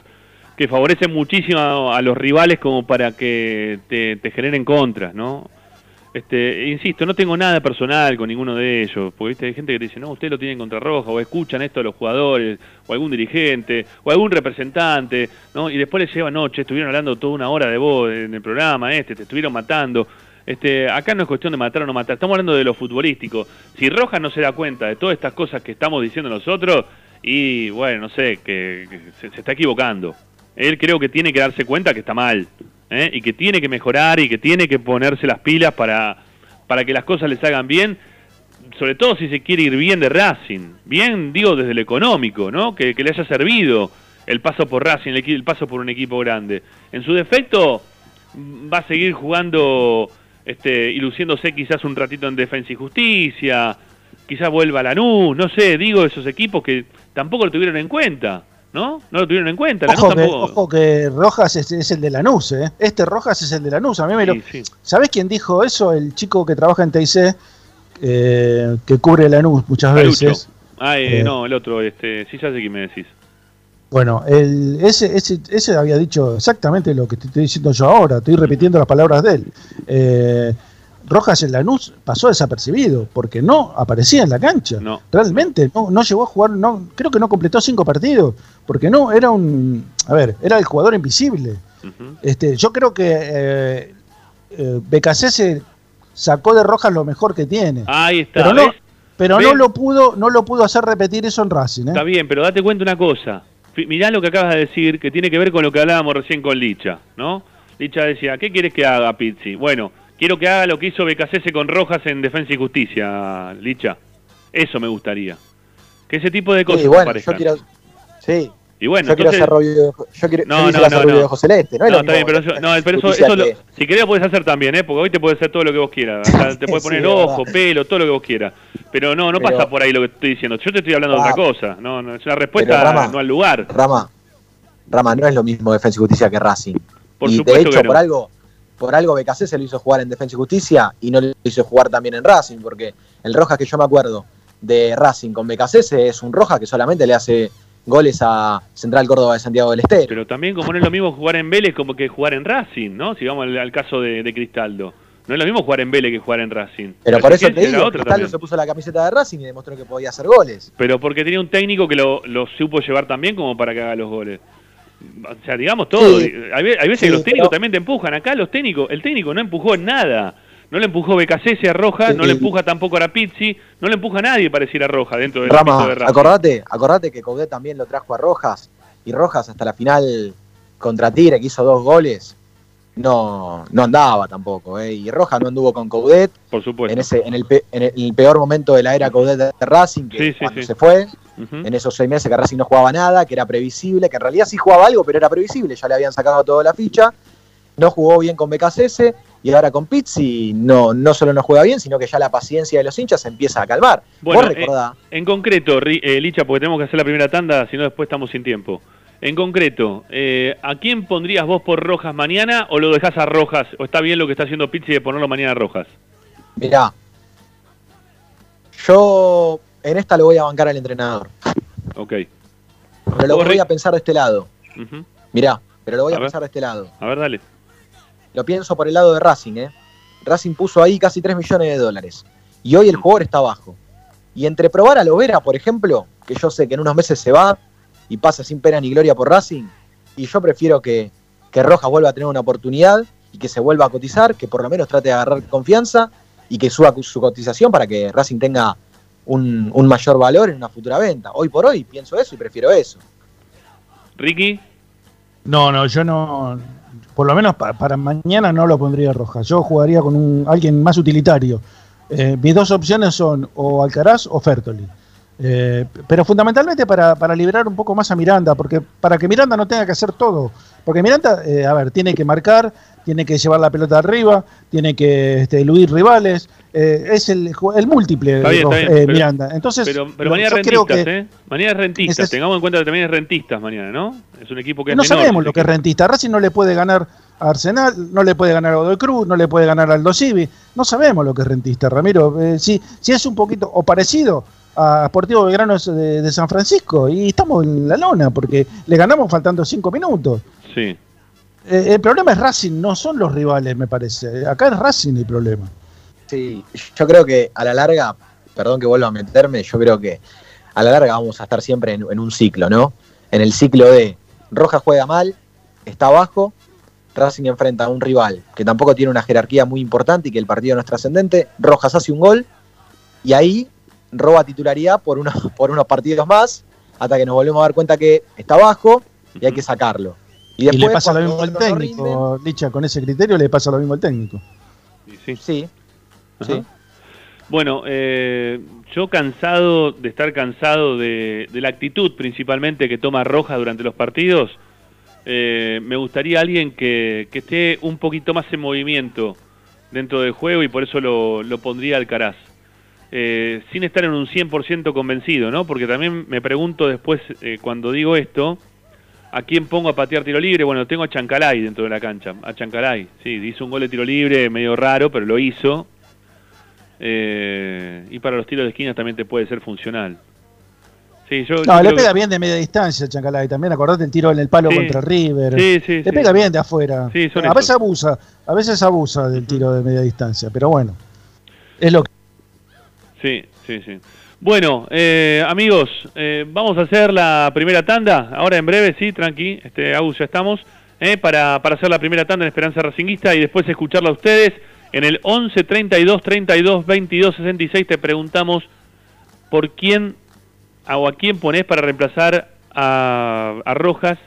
que favorecen muchísimo a, a los rivales como para que te, te generen contras, ¿no? Este, insisto, no tengo nada personal con ninguno de ellos, porque ¿viste? hay gente que dice, no, usted lo tienen contra Rojas, o escuchan esto a los jugadores, o algún dirigente, o algún representante, ¿no? Y después les lleva noche, estuvieron hablando toda una hora de vos en el programa este, te estuvieron matando. Este, acá no es cuestión de matar o no matar, estamos hablando de lo futbolístico. Si Rojas no se da cuenta de todas estas cosas que estamos diciendo nosotros, y bueno, no sé, que, se está equivocando. Él creo que tiene que darse cuenta que está mal, ¿eh? y que tiene que mejorar y que tiene que ponerse las pilas para, para que las cosas les hagan bien, sobre todo si se quiere ir bien de Racing. Bien, digo, desde lo económico, ¿no? Que, que le haya servido el paso por Racing, el, el paso por un equipo grande. En su defecto, mm, va a seguir jugando este, y luciéndose quizás un ratito en Defensa y Justicia, quizás vuelva a Lanús, no sé, digo esos equipos que tampoco lo tuvieron en cuenta, ¿no? No lo tuvieron en cuenta, Lanús Ojo que, ojo que Rojas es, es el de Lanús, ¿eh? Este Rojas es el de Lanús. A mí me lo, Sí. ¿Sabés quién dijo eso? El chico que trabaja en TIC, eh, que cubre Lanús muchas veces. Ah, eh, Eh. no, el otro, este, sí, ya sé quién me decís. Bueno, el, ese, ese, ese había dicho exactamente lo que te estoy diciendo yo ahora, estoy repitiendo las palabras de él. Rojas en Lanús pasó desapercibido porque no aparecía en la cancha. No. Realmente no, no llegó a jugar, no, creo que no completó cinco partidos porque no era un, a ver, era el jugador invisible. Este, yo creo que eh, eh, BKC sacó de Rojas lo mejor que tiene, Ahí está. pero no, ¿ves? pero ¿Ves? no lo pudo, no lo pudo hacer repetir eso en Racing. ¿eh? Está bien, pero date cuenta una cosa. Mirá lo que acabas de decir, que tiene que ver con lo que hablábamos recién con Licha, ¿no? Licha decía, ¿qué quieres que haga Pizzi? Bueno, quiero que haga lo que hizo BKC con Rojas en Defensa y Justicia, Licha. Eso me gustaría. Que ese tipo de cosas Sí, bueno, yo quiero. Sí, Y bueno, yo quiero ser rubio. Yo quiero, No, no, no, celeste. No, No, está bien, pero, eso, no, pero eso, justicia eso lo- que- si querés puedes hacer también, ¿eh? Porque hoy te puedes hacer todo lo que vos quieras. Te puedes Sí, poner es ojo, verdad. pelo, todo lo que vos quieras. Pero no, no Pero- pasa por ahí lo que estoy diciendo. Yo te estoy hablando de Ah. otra cosa. No, no, es una respuesta Rama, no al lugar. Rama, Rama, no es lo mismo Defensa y Justicia que Racing. Por y supuesto de hecho, por algo, por algo BKC se lo hizo jugar en Defensa y Justicia y no lo hizo jugar también en Racing, porque el Rojas que yo me acuerdo de Racing con BKC es un Rojas que solamente le hace goles a Central Córdoba de Santiago del Estero. Pero también como no es lo mismo jugar en Vélez como que jugar en Racing, ¿no? Si vamos al, al caso de, de Cristaldo. No es lo mismo jugar en Vélez que jugar en Racing. Pero por eso te digo, Cristaldo también. se puso la camiseta de Racing y demostró que podía hacer goles. Pero porque tenía un técnico que lo, lo supo llevar también como para que haga los goles. O sea, digamos todo. Sí. Hay, ve- hay veces Sí, que los técnicos pero- también te empujan. Acá los técnicos, el técnico no empujó en nada. No le empujó BKC a Roja, Sí. no le empuja tampoco a Rapizzi, no le empuja a nadie para decir a Roja dentro del Rama, de Racing. acordate, acordate que Coudet también lo trajo a Rojas y Rojas hasta la final contra Tigre que hizo dos goles no, no andaba tampoco, ¿eh? y Rojas no anduvo con Coudet Por supuesto. en ese en el, pe- en el peor momento de la era Coudet de Racing que Sí, sí, cuando sí. se fue En esos seis meses que Racing no jugaba nada, que era previsible, que en realidad sí jugaba algo, pero era previsible, ya le habían sacado toda la ficha, no jugó bien con BKCS y ahora con Pizzi no, no solo no juega bien, sino que ya la paciencia de los hinchas se empieza a calmar. Bueno, Vos recordá, En concreto, eh, Licha, porque tenemos que hacer la primera tanda, si no después estamos sin tiempo. En concreto, eh, ¿a quién pondrías vos por Rojas mañana o lo dejás a Rojas? ¿O está bien lo que está haciendo Pizzi de ponerlo mañana a Rojas? Mirá, yo en esta lo voy a bancar al entrenador, Ok. pero lo voy a pensar de este lado. Ujú. Mirá, pero lo voy A a, ver. pensar de este lado. A ver, dale. Lo pienso por el lado de Racing, ¿eh? Racing puso ahí casi 3 millones de dólares. Y hoy el jugador está abajo. Y entre probar a Lovera, por ejemplo, que yo sé que en unos meses se va y pasa sin pena ni gloria por Racing, y yo prefiero que, que Rojas vuelva a tener una oportunidad y que se vuelva a cotizar, que por lo menos trate de agarrar confianza y que suba su cotización para que Racing tenga un, un mayor valor en una futura venta. Hoy por hoy pienso eso y prefiero eso. Ricky, No, no, yo no. Por lo menos pa- para mañana no lo pondría roja. Yo jugaría con un, alguien más utilitario. Eh, mis dos opciones son o Alcaraz o Fertoli. Eh, pero fundamentalmente para, para liberar un poco más a Miranda, porque para que Miranda no tenga que hacer todo. Porque Miranda, eh, a ver, tiene que marcar, tiene que llevar la pelota arriba, tiene que este, eludir rivales. Eh, es el, el múltiple Está bien, está eh, pero- Miranda. Entonces, pero, pero mañana rentistas, ¿eh? Mañana es rentistas. Tengamos en cuenta que también es rentistas mañana, ¿no? Es un equipo que es no menor, sabemos lo que es rentista. Racing no le puede ganar a Arsenal, no le puede ganar a Godoy Cruz, no le puede ganar a Aldo Civi. No sabemos lo que es rentista, Ramiro. Eh, si, si es un poquito o parecido a Sportivo Belgrano de, de San Francisco y estamos en la lona porque le ganamos faltando cinco minutos. Sí. Eh, el problema es Racing, no son los rivales, me parece. Acá es Racing el problema. Sí, yo creo que a la larga, perdón que vuelva a meterme, yo creo que a la larga vamos a estar siempre en, en un ciclo, ¿no? En el ciclo de Rojas juega mal, está abajo, Racing enfrenta a un rival que tampoco tiene una jerarquía muy importante y que el partido no es trascendente, Rojas hace un gol y ahí roba titularidad por unos, por unos partidos más hasta que nos volvemos a dar cuenta que está abajo y hay que sacarlo. Y, le pasa lo mismo al no técnico, Licha, con ese criterio le pasa lo mismo al técnico. Sí, sí, Bueno, eh, yo cansado de estar cansado de, la actitud principalmente que toma Roja durante los partidos, eh, me gustaría alguien que, esté un poquito más en movimiento dentro del juego y por eso lo, lo pondría Alcaraz. Eh, sin estar en un 100% convencido, ¿no? Porque también me pregunto después, eh, cuando digo esto, ¿a quién pongo a patear tiro libre? Bueno, tengo a Chancalay dentro de la cancha. A Chancalay, sí, hizo un gol de tiro libre medio raro, pero lo hizo. Eh, y para los tiros de esquina también te puede ser funcional. Sí, yo, yo No, le que- pega bien de media distancia, Chancalay. También acordate el tiro en el palo Sí. contra River. Sí, sí, le pega bien de afuera. Sí, son a veces esos. abusa, a veces abusa del tiro de media distancia, pero bueno. Es lo que Sí, sí, sí. Bueno, eh, amigos, eh, vamos a hacer la primera tanda. Ahora en breve, sí, tranqui. Este, Agus, ya estamos. eh, para, para hacer la primera tanda en Esperanza Racinguista y después escucharla a ustedes. En el 11 32 32 22 66 te preguntamos por quién o a quién ponés para reemplazar a, a Rojas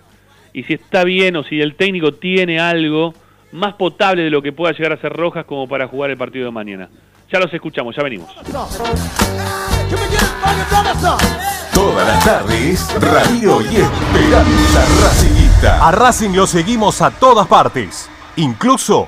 y si está bien o si el técnico tiene algo más potable de lo que pueda llegar a ser Rojas como para jugar el partido de mañana. Ya los escuchamos, ya venimos. Todas las tardes, Radio y Esperanza Racingista. A Racing lo seguimos a todas partes, incluso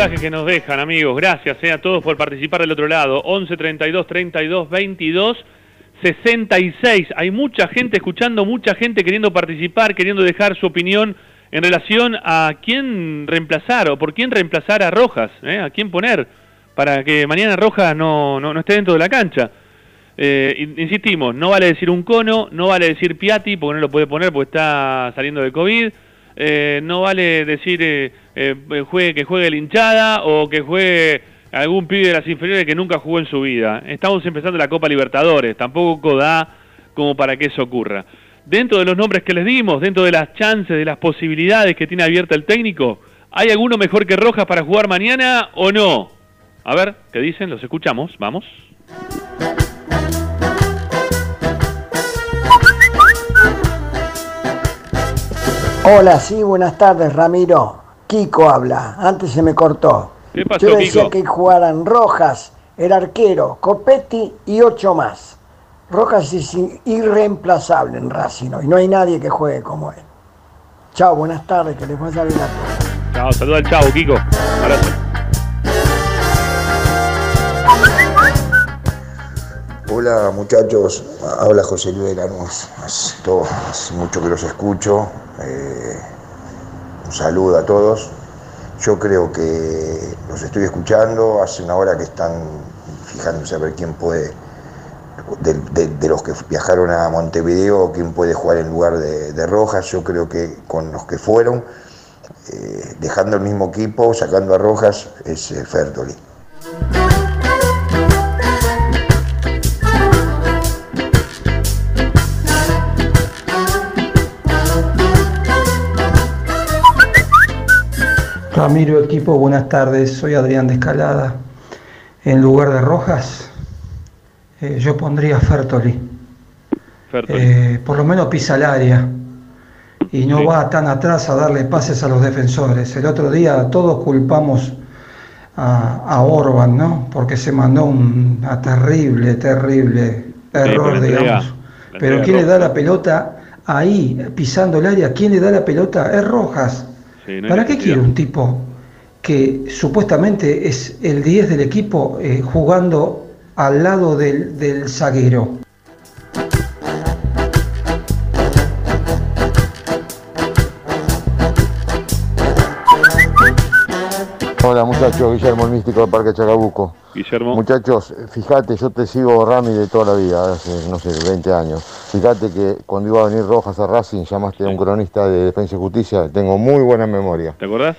Mensajes que nos dejan, amigos. Gracias eh, a todos por participar del otro lado. 11 32 32 22 66. Hay mucha gente escuchando, mucha gente queriendo participar, queriendo dejar su opinión en relación a quién reemplazar o por quién reemplazar a Rojas, eh, a quién poner para que mañana Rojas no, no, no esté dentro de la cancha. Eh, in- insistimos, no vale decir un cono, no vale decir Piatti porque no lo puede poner porque está saliendo de COVID. Eh, no vale decir eh, eh, que juegue la hinchada o que juegue algún pibe de las inferiores que nunca jugó en su vida. Estamos empezando la Copa Libertadores, tampoco da como para que eso ocurra. Dentro de los nombres que les dimos, dentro de las chances, de las posibilidades que tiene abierta el técnico, ¿hay alguno mejor que Rojas para jugar mañana o no? A ver, ¿qué dicen? Los escuchamos, vamos. Hola, sí, buenas tardes, Ramiro. Kiko habla. Antes se me cortó. ¿Qué pasó, Yo decía Kiko? que jugaran Rojas, el arquero, Copetti y ocho más. Rojas es irreemplazable en Racing y no hay nadie que juegue como él. Chao, buenas tardes, que les vaya bien a todos. Chao, saluda al chavo, Kiko. Abrazo. Hola muchachos, habla José Luis de Lanús. Hace, todo- hace mucho que los escucho. Eh, un saludo a todos. Yo creo que los estoy escuchando. Hace una hora que están fijándose a ver quién puede, de, los que viajaron a Montevideo, quién puede jugar en lugar de, de Rojas. Yo creo que con los que fueron, eh, dejando el mismo equipo, sacando a Rojas, es eh, Fertoli. Ramiro, equipo, buenas tardes. Soy Adrián de Escalada. En lugar de Rojas, eh, yo pondría Fertoli. Fertoli. Eh, por lo menos pisa el área y no va tan atrás a darle pases a los defensores. El otro día todos culpamos a, a Orban, ¿no? Porque se mandó un a terrible, terrible error, digamos. Pero ¿quién le da la pelota ahí, pisando el área? ¿Quién le da la pelota? Es Rojas. Sí, no hay ¿Para qué quiere un tipo que supuestamente es el 10 del equipo eh, jugando al lado del, del zaguero? Hola muchachos, Guillermo el Místico del Parque Chacabuco. Guillermo. Muchachos, fíjate, yo te sigo Rami de toda la vida, hace, no sé, 20 años. Fíjate que cuando iba a venir Rojas a Racing, llamaste a un cronista de Defensa y Justicia, tengo muy buena memoria. ¿Te acordás?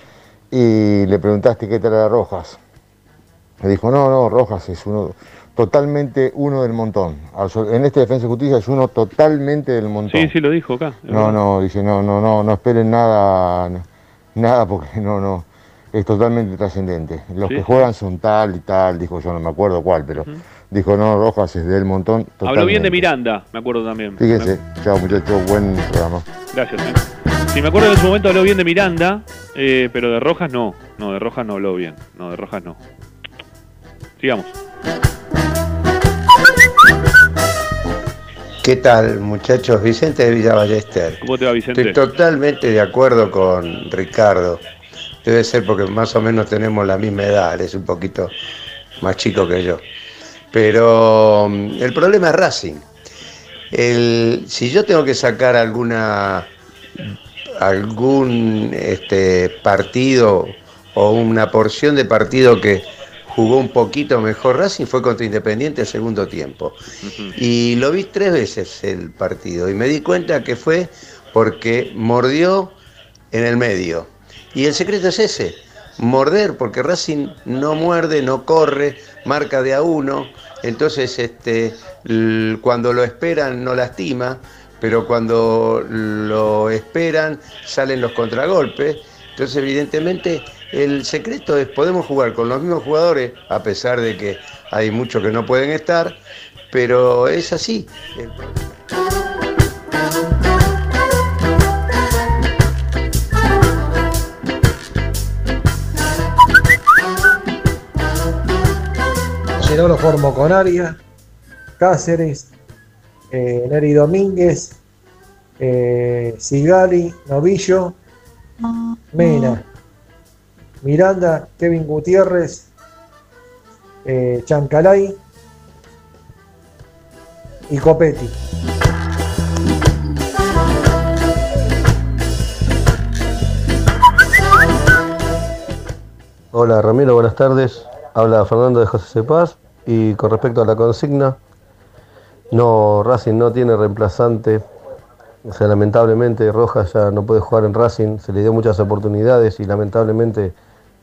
Y le preguntaste qué tal era Rojas. Me dijo, no, no, Rojas es uno totalmente uno del montón. En este Defensa y Justicia es uno totalmente del montón. Sí, sí, lo dijo acá. No, no, dice, no, no, no, no esperen nada, nada porque no, no, es totalmente trascendente. Los Sí, que juegan son tal y tal, dijo yo, no me acuerdo cuál, pero dijo, no, Rojas es del montón. Habló bien de totalmente". Miranda, me acuerdo también. Fíjense, chao muchachos, buen programa. Gracias. eh. Sí, me acuerdo que en su momento habló bien de Miranda, eh, pero de Rojas no. No, de Rojas no habló bien. No, de Rojas no. Sigamos. ¿Qué tal, muchachos? Vicente de Villa Ballester. ¿Cómo te va, Vicente? Estoy totalmente de acuerdo con Ricardo. Debe ser porque más o menos tenemos la misma edad, él es un poquito más chico que yo. Pero mm, el problema es Racing. El- si yo tengo que sacar alguna algún este, partido o una porción de partido que jugó un poquito mejor Racing fue contra Independiente el segundo tiempo. Y lo vi tres veces el partido y me di cuenta que fue porque mordió en el medio. Y el secreto es ese, morder, porque Racing no muerde, no corre, marca de a uno, entonces este, cuando lo esperan no lastima, pero cuando lo esperan salen los contragolpes. Entonces evidentemente el secreto es podemos jugar con los mismos jugadores, a pesar de que hay muchos que no pueden estar, pero es así. Si no lo formo con Arias, Cáceres, eh, Neri Domínguez, eh, Sigali, Novillo, Mena, Miranda, Kevin Gutiérrez, eh, Chancalay y Copetti. Hola Ramiro, buenas tardes. Habla Fernando de José Cepaz y con respecto a la consigna, no, Racing no tiene reemplazante. O sea, lamentablemente Rojas ya no puede jugar en Racing, se le dio muchas oportunidades y lamentablemente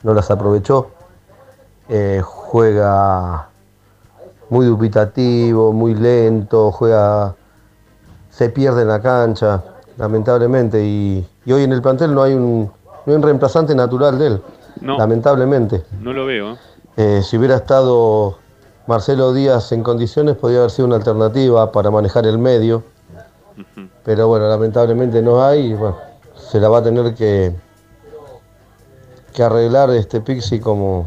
no las aprovechó. Eh, juega muy dubitativo, muy lento, juega, se pierde en la cancha, lamentablemente. Y, y hoy en el plantel no hay un, no hay un reemplazante natural de él, No. lamentablemente. No lo veo. ¿eh? Eh, si hubiera estado Marcelo Díaz en condiciones, podría haber sido una alternativa para manejar el medio. Pero bueno, lamentablemente no hay y bueno, se la va a tener que, que arreglar este Pixi como,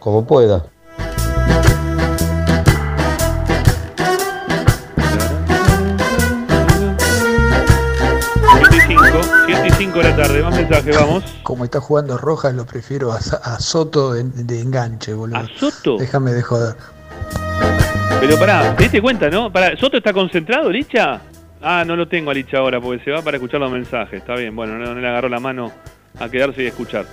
como pueda. Siete y 5 de la tarde, más mensajes, vamos. Como está jugando Rojas, lo prefiero a, a Soto de, de enganche, boludo. ¿A Soto? Déjame de joder. Pero pará, te diste cuenta, ¿no? Pará, ¿Soto está concentrado, Licha? Ah, no lo tengo a Licha ahora porque se va para escuchar los mensajes. Está bien, bueno, no, le agarró la mano a quedarse y escuchar.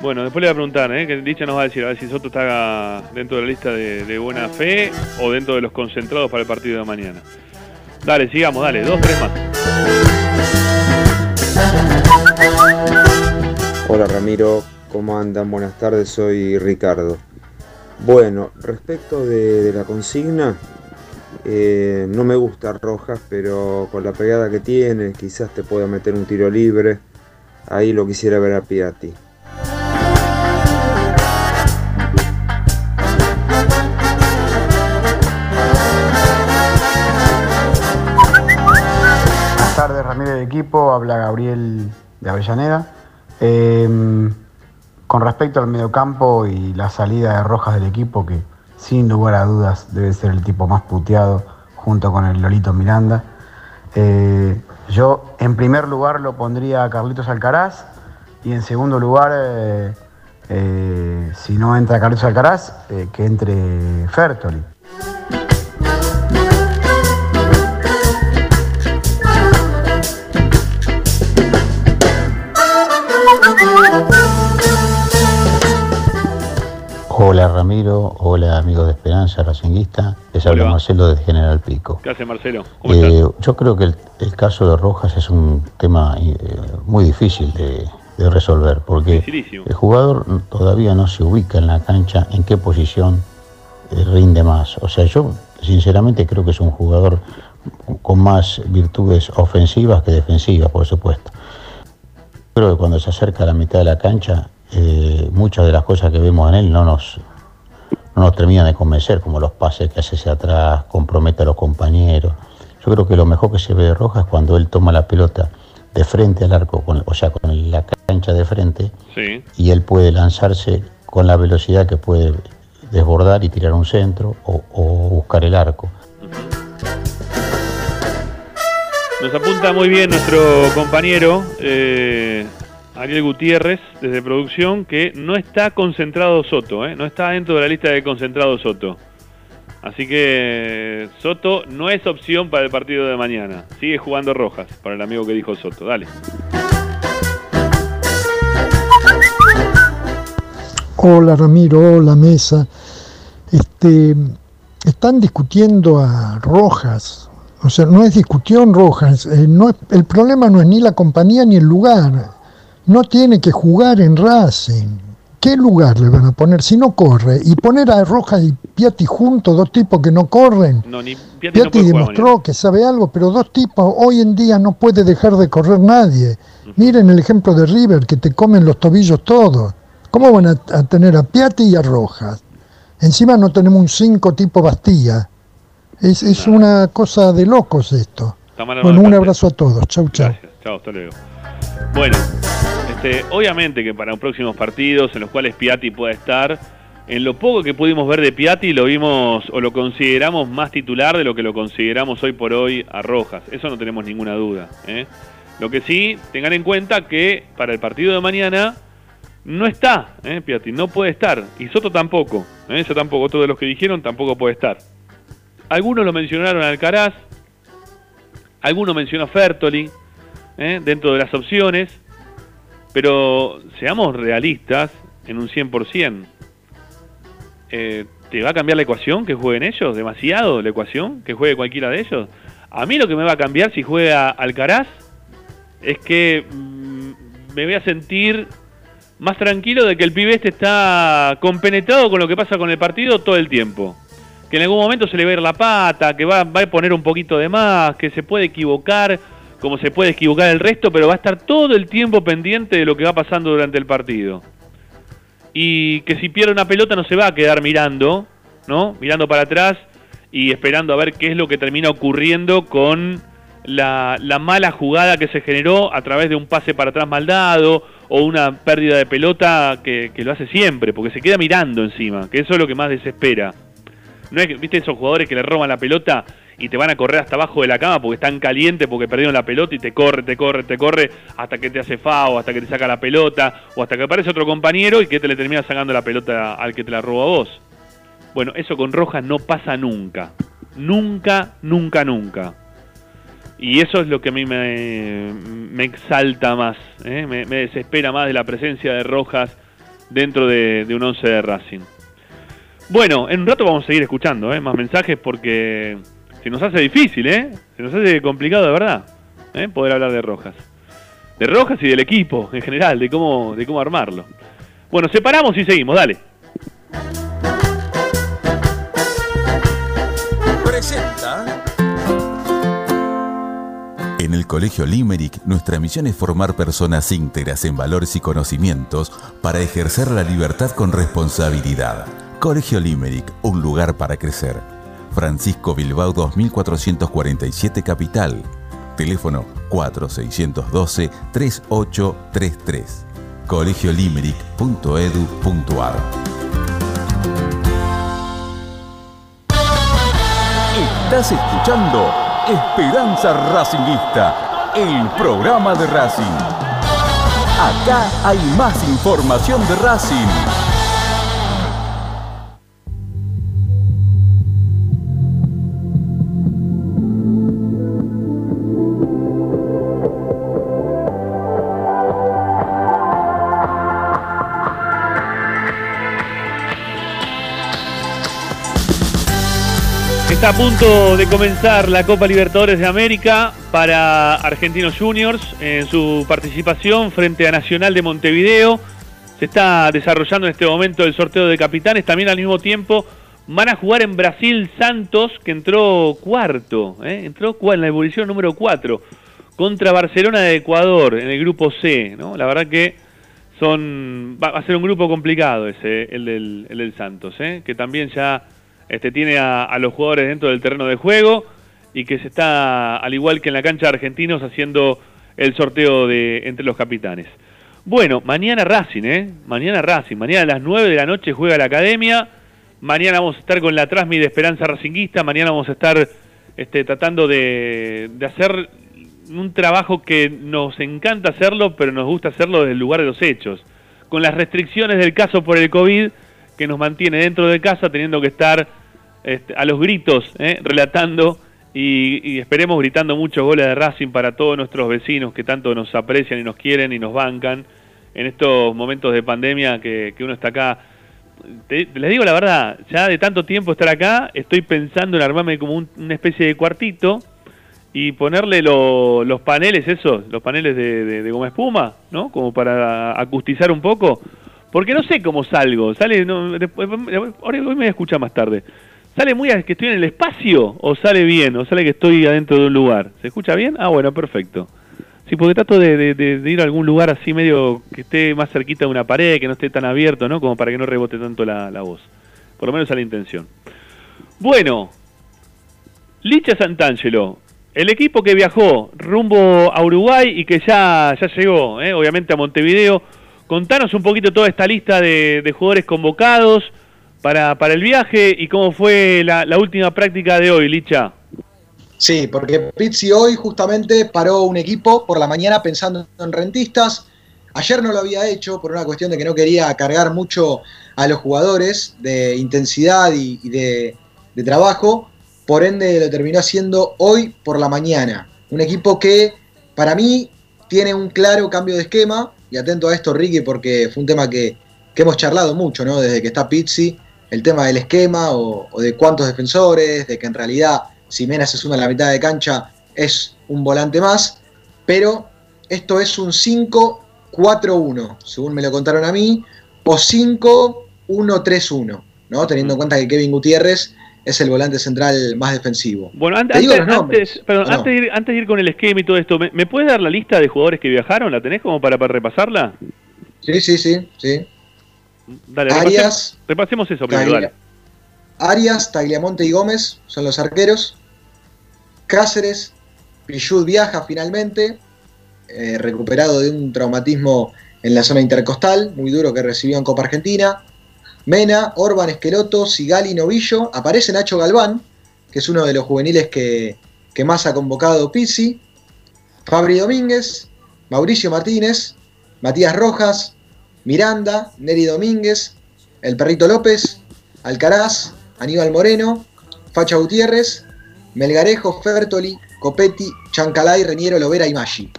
Bueno, después le voy a preguntar, ¿eh? Que Licha nos va a decir a ver si Soto está dentro de la lista de, de buena fe o dentro de los concentrados para el partido de mañana. Dale, sigamos, dale, dos, tres más. Hola Ramiro, ¿cómo andan? Buenas tardes, soy Ricardo. Bueno, respecto de, de la consigna, eh, no me gusta Rojas, pero con la pegada que tiene, quizás te pueda meter un tiro libre. Ahí lo quisiera ver a Piatti. Buenas tardes, Ramiro del equipo. Habla Gabriel de Avellaneda. Eh, con respecto al mediocampo y la salida de Rojas del equipo, que sin lugar a dudas debe ser el tipo más puteado junto con el Lolito Miranda. eh, yo en primer lugar lo pondría a Carlitos Alcaraz y en segundo lugar, eh, eh, si no entra Carlitos Alcaraz, que entre Fertoli. Hola Ramiro, hola amigos de Esperanza Racinguista, les habla. Marcelo de General Pico. ¿Qué hace Marcelo? ¿Cómo Eh, estás? yo creo que el, el caso de Rojas es un tema eh, muy difícil de, de resolver, porque el jugador todavía no se ubica en la cancha en qué posición eh, rinde más. O sea, yo sinceramente creo que es un jugador con más virtudes ofensivas que defensivas, por supuesto. Creo que cuando se acerca a la mitad de la cancha, eh, muchas de las cosas que vemos en él no nos, no nos terminan de convencer, como los pases que hace hacia atrás, compromete a los compañeros. Yo creo que lo mejor que se ve de Rojas es cuando él toma la pelota de frente al arco, con- o sea, con la cancha de frente, Sí. y él puede lanzarse con la velocidad que puede desbordar y tirar un centro o, o buscar el arco. Nos apunta muy bien nuestro compañero eh, Ariel Gutiérrez desde producción que no está concentrado Soto, ¿eh? no está dentro de la lista de concentrado Soto. Así que Soto no es opción para el partido de mañana. Sigue jugando Rojas, para el amigo que dijo Soto. Dale. Hola Ramiro, hola Mesa. Este, están discutiendo a Rojas. O sea, no es discusión Rojas. eh, el problema no es ni la compañía ni el lugar. No tiene que jugar en Racing. ¿Qué lugar le van a poner si no corre? Y poner a Rojas y Piatti juntos, dos tipos que no corren. No, ni Piatti demostró que sabe algo, pero dos tipos hoy en día no puede dejar de correr nadie. Miren el ejemplo de River, que te comen los tobillos todos. ¿Cómo van a, a tener a Piatti y a Rojas? Encima no tenemos un cinco tipo Bastilla. Es, es una cosa de locos esto. Bueno, un abrazo a todos. Chau, chau. Gracias. Chao, hasta luego. Bueno, este, obviamente que para próximos partidos en los cuales Piatti pueda estar, en lo poco que pudimos ver de Piatti lo vimos o lo consideramos más titular de lo que lo consideramos hoy por hoy a Rojas. Eso no tenemos ninguna duda. ¿eh? Lo que sí, tengan en cuenta que para el partido de mañana no está ¿eh? Piatti, no puede estar. Y Soto tampoco. ¿eh? Tampoco, otro de los que dijeron tampoco puede estar. Algunos lo mencionaron Alcaraz, algunos mencionó Fertoli, ¿eh? dentro de las opciones, pero seamos realistas en un 100%. Eh, ¿Te va a cambiar la ecuación que jueguen ellos? ¿Demasiado la ecuación que juegue cualquiera de ellos? A mí lo que me va a cambiar si juega Alcaraz es que mm, me voy a sentir más tranquilo de que el pibe este está compenetrado con lo que pasa con el partido todo el tiempo. Que en algún momento se le va a ir la pata, que va, va a poner un poquito de más, que se puede equivocar como se puede equivocar el resto, pero va a estar todo el tiempo pendiente de lo que va pasando durante el partido. y que si pierde una pelota no se va a quedar mirando, ¿no? Mirando para atrás y esperando a ver qué es lo que termina ocurriendo con la, la mala jugada que se generó a través de un pase para atrás mal dado o una pérdida de pelota que, que lo hace siempre, porque se queda mirando encima, que eso es lo que más desespera. No es que, viste esos jugadores que le roban la pelota y te van a correr hasta abajo de la cama porque están calientes, porque perdieron la pelota y te corre, te corre, te corre hasta que te hace FAO, hasta que te saca la pelota o hasta que aparece otro compañero y que te le termina sacando la pelota al que te la roba vos. Bueno, eso con Rojas no pasa nunca. Nunca, nunca, nunca. Y eso es lo que a mí me, me exalta más, ¿eh? me, desespera más de la presencia de Rojas dentro de, de un 11 de Racing. Bueno, en un rato vamos a seguir escuchando ¿eh? más mensajes porque se nos hace difícil, ¿eh? Se nos hace complicado de verdad ¿eh? poder hablar de Rojas. De Rojas y del equipo en general, de cómo, de cómo armarlo. Bueno, separamos y seguimos, dale. Presenta. En el Colegio Limerick, nuestra misión es formar personas íntegras en valores y conocimientos para ejercer la libertad con responsabilidad. Colegio Limerick, un lugar para crecer. Francisco Bilbao 2447 Capital. Teléfono 4612-3833. colegiolimerick.edu.ar Estás escuchando Esperanza Racingista, el programa de Racing. Acá hay más información de Racing. Está a punto de comenzar la Copa Libertadores de América para Argentinos Juniors en su participación frente a Nacional de Montevideo. Se está desarrollando en este momento el sorteo de capitanes. También al mismo tiempo van a jugar en Brasil Santos, que entró cuarto, ¿eh? entró en la evolución número 4, contra Barcelona de Ecuador en el grupo C. ¿no? La verdad que son va a ser un grupo complicado ese, el del, el del Santos, ¿eh? que también ya este, tiene a, los jugadores dentro del terreno de juego y que se está, al igual que en la cancha de Argentinos, haciendo el sorteo de entre los capitanes. Bueno, mañana Racing, ¿eh? Mañana Racing. Mañana a las 9 de la noche juega la Academia. Mañana vamos a estar con la Trasmi de Esperanza Racinguista. Mañana vamos a estar este, tratando de, de hacer un trabajo que nos encanta hacerlo, pero nos gusta hacerlo desde el lugar de los hechos. Con las restricciones del caso por el COVID, que nos mantiene dentro de casa, teniendo que estar este, a los gritos, ¿eh? relatando y, esperemos gritando muchos goles de Racing para todos nuestros vecinos que tanto nos aprecian y nos quieren y nos bancan en estos momentos de pandemia que, que uno está acá. Te- les digo la verdad, ya de tanto tiempo estar acá, estoy pensando en armarme como un- una especie de cuartito y ponerle lo- los paneles esos, los paneles de, goma espuma, ¿no? Como para acustizar un poco. Porque no sé cómo salgo. Sale, no, después, hoy me voy a escuchar más tarde. ¿Sale muy a que estoy en el espacio o sale bien? ¿O sale que estoy adentro de un lugar? ¿Se escucha bien? Ah, bueno, perfecto. Sí, porque trato de, ir a algún lugar así medio que esté más cerquita de una pared, que no esté tan abierto, ¿no? Como para que no rebote tanto la, la voz. Por lo menos a la intención. Bueno, Licha Santangelo, el equipo que viajó rumbo a Uruguay y que ya, ya llegó, ¿eh? obviamente a Montevideo. Contanos un poquito toda esta lista de, de jugadores convocados para, para el viaje y cómo fue la, última práctica de hoy, Licha. Sí, porque Pizzi hoy justamente paró un equipo por la mañana pensando en rentistas. Ayer no lo había hecho por una cuestión de que no quería cargar mucho a los jugadores de intensidad y, y de, de trabajo. Por ende lo terminó haciendo hoy por la mañana. Un equipo que para mí tiene un claro cambio de esquema. Y atento a esto, Ricky, porque fue un tema que, que hemos charlado mucho, ¿no? Desde que está Pizzi, el tema del esquema o, o de cuántos defensores, de que en realidad si Mena se suma a la mitad de cancha es un volante más, pero esto es un 5-4-1, según me lo contaron a mí, o 5-1-3-1, ¿no? Teniendo en cuenta que Kevin Gutiérrez es el volante central más defensivo. Bueno, an- Te antes, antes- perdón, antes, de ir, antes de ir con el esquema y todo esto, ¿me, me puedes dar la lista de jugadores que viajaron? ¿La tenés como para, para repasarla? Sí, sí, sí, sí. Dale, Arias. repasemos, repasemos eso primero, Taglia- dale. Arias, Tagliamonte y Gómez son los arqueros. Cáceres, Pichud viaja finalmente, eh, recuperado de un traumatismo en la zona intercostal, muy duro que recibió en Copa Argentina. Mena, Orban, Esqueloto, Sigali, Novillo. Aparece Nacho Galván, que es uno de los juveniles que, que más ha convocado Pizzi. Fabri Domínguez, Mauricio Martínez, Matías Rojas, Miranda, Neri Domínguez, El Perrito López, Alcaraz, Aníbal Moreno, Facha Gutiérrez, Melgarejo, Fertoli, Copetti, Chancalay, Reñero, Lovera y Maggi.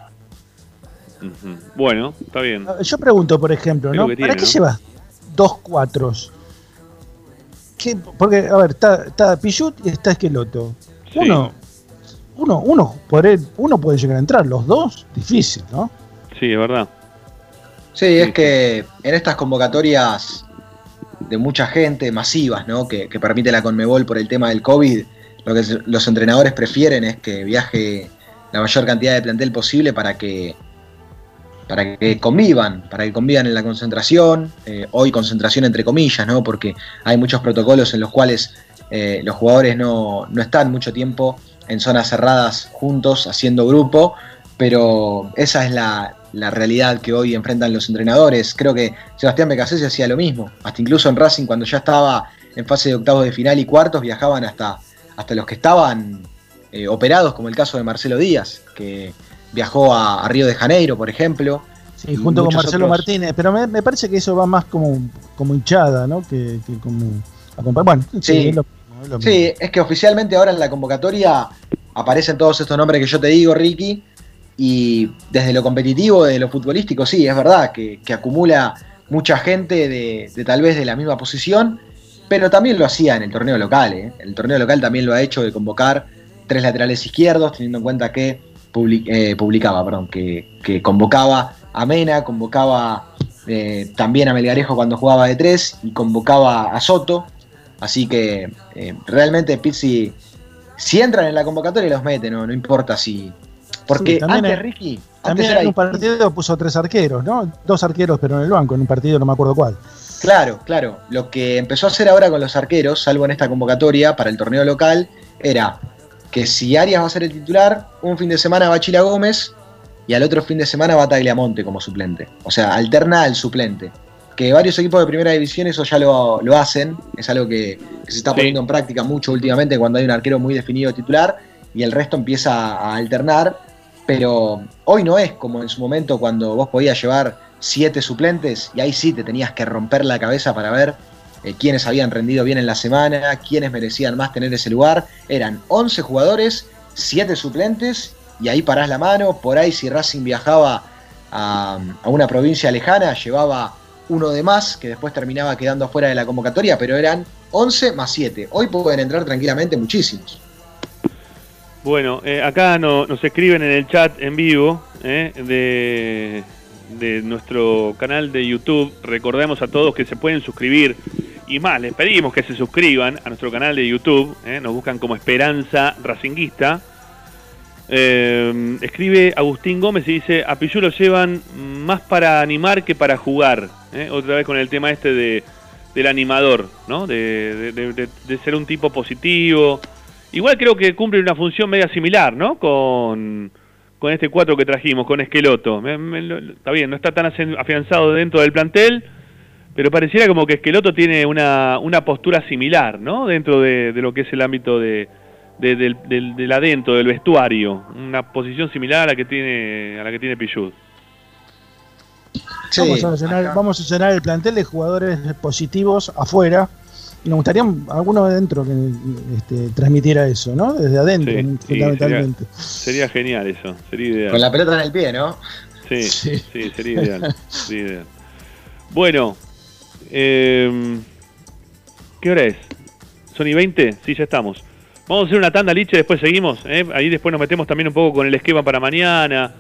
Bueno, está bien. Yo pregunto, por ejemplo, ¿no? ¿Para qué ¿no? llevas dos cuatros? ¿Qué? Porque, a ver, está, está Pichut y está Esqueloto. Uno, uno, uno, por él- uno puede llegar a entrar, los dos, difícil, ¿no? Sí, es verdad. Sí, es que en estas convocatorias de mucha gente, masivas, ¿no? Que, que permite la Conmebol por el tema del COVID, lo que los entrenadores prefieren es que viaje la mayor cantidad de plantel posible para que para que convivan, para que convivan en la concentración, eh, hoy concentración entre comillas, ¿no? Porque hay muchos protocolos en los cuales eh, los jugadores no, no están mucho tiempo en zonas cerradas juntos, haciendo grupo, pero esa es la, la realidad que hoy enfrentan los entrenadores. Creo que Sebastián Becasese hacía lo mismo, hasta incluso en Racing cuando ya estaba en fase de octavos de final y cuartos, viajaban hasta, hasta los que estaban eh, operados, como el caso de Marcelo Díaz, que viajó a, a Río de Janeiro, por ejemplo. Sí, junto con Marcelo otros. Martínez, pero me, me parece que eso va más como, como hinchada, ¿no? Que, que como Bueno, sí, Sí. es lo mismo, es lo mismo. Sí, es que oficialmente ahora en la convocatoria aparecen todos estos nombres que yo te digo, Ricky, y desde lo competitivo, desde lo futbolístico, sí, es verdad que, acumula mucha gente de, tal vez de la misma posición, pero también lo hacía en el torneo local. ¿eh? El torneo local también lo ha hecho de convocar tres laterales izquierdos, teniendo en cuenta que eh, publicaba, perdón, que, convocaba a Mena, convocaba eh, también a Melgarejo cuando jugaba de tres y convocaba a Soto. Así que realmente Pizzi, si entran en la convocatoria los mete, no importa si. Porque Sí, también antes, en- Ricky, antes También era en un partido puso tres arqueros, ¿no? Dos arqueros, pero en el banco, en un partido no me acuerdo cuál. Claro, claro. Lo que empezó a hacer ahora con los arqueros, salvo en esta convocatoria para el torneo local, era que si Arias va a ser el titular, un fin de semana va Chila Gómez y al otro fin de semana va Tagliamonte como suplente. O sea, alterna al suplente. Que varios equipos de primera división eso ya lo, lo hacen, es algo que, que se está poniendo en práctica mucho últimamente cuando hay un arquero muy definido titular y el resto empieza a alternar. Pero hoy no es como en su momento cuando vos podías llevar siete suplentes y ahí sí te tenías que romper la cabeza para ver eh, quiénes habían rendido bien en la semana, quiénes merecían más tener ese lugar. Eran 11 jugadores, 7 suplentes y ahí parás la mano. Por ahí si Racing viajaba a, a una provincia lejana, llevaba uno de más que después terminaba quedando fuera de la convocatoria, pero eran 11 más 7. Hoy pueden entrar tranquilamente muchísimos. Bueno, eh, acá no- nos escriben en el chat en vivo eh, de, nuestro canal de YouTube. Recordemos a todos que se pueden suscribir y más, les pedimos que se suscriban a nuestro canal de YouTube. eh, nos buscan como Esperanza Racinguista. Eh, escribe Agustín Gómez y dice, a Pichu lo llevan más para animar que para jugar. eh, Otra vez con el tema este de, del animador, ¿no? De ser un tipo positivo. Igual creo que cumple una función media similar, ¿no? Con, con este 4 que trajimos, con Esqueloto. Me- me- lo- está bien, no está tan afianzado dentro del plantel, pero pareciera como que Esqueloto tiene una, una postura similar, ¿no? Dentro de, de lo que es el ámbito de, de- del, del- del adentro, del vestuario. Una posición similar a la que tiene, a la que tiene Pichud. vamos, a llenar, vamos a llenar el plantel de jugadores positivos afuera. Y nos gustaría alguno de dentro que este, transmitiera eso, ¿no? Desde adentro, Sí, sí, fundamentalmente. Sería, sería genial eso, sería ideal. Con la pelota en el pie, ¿no? Sí, sí, sería ideal. sería ideal. Bueno, eh, ¿qué hora es? ¿Son y 20? Sí, ya estamos. Vamos a hacer una tanda, Liche, después seguimos. ¿eh? Ahí después nos metemos también un poco con el esquema para mañana,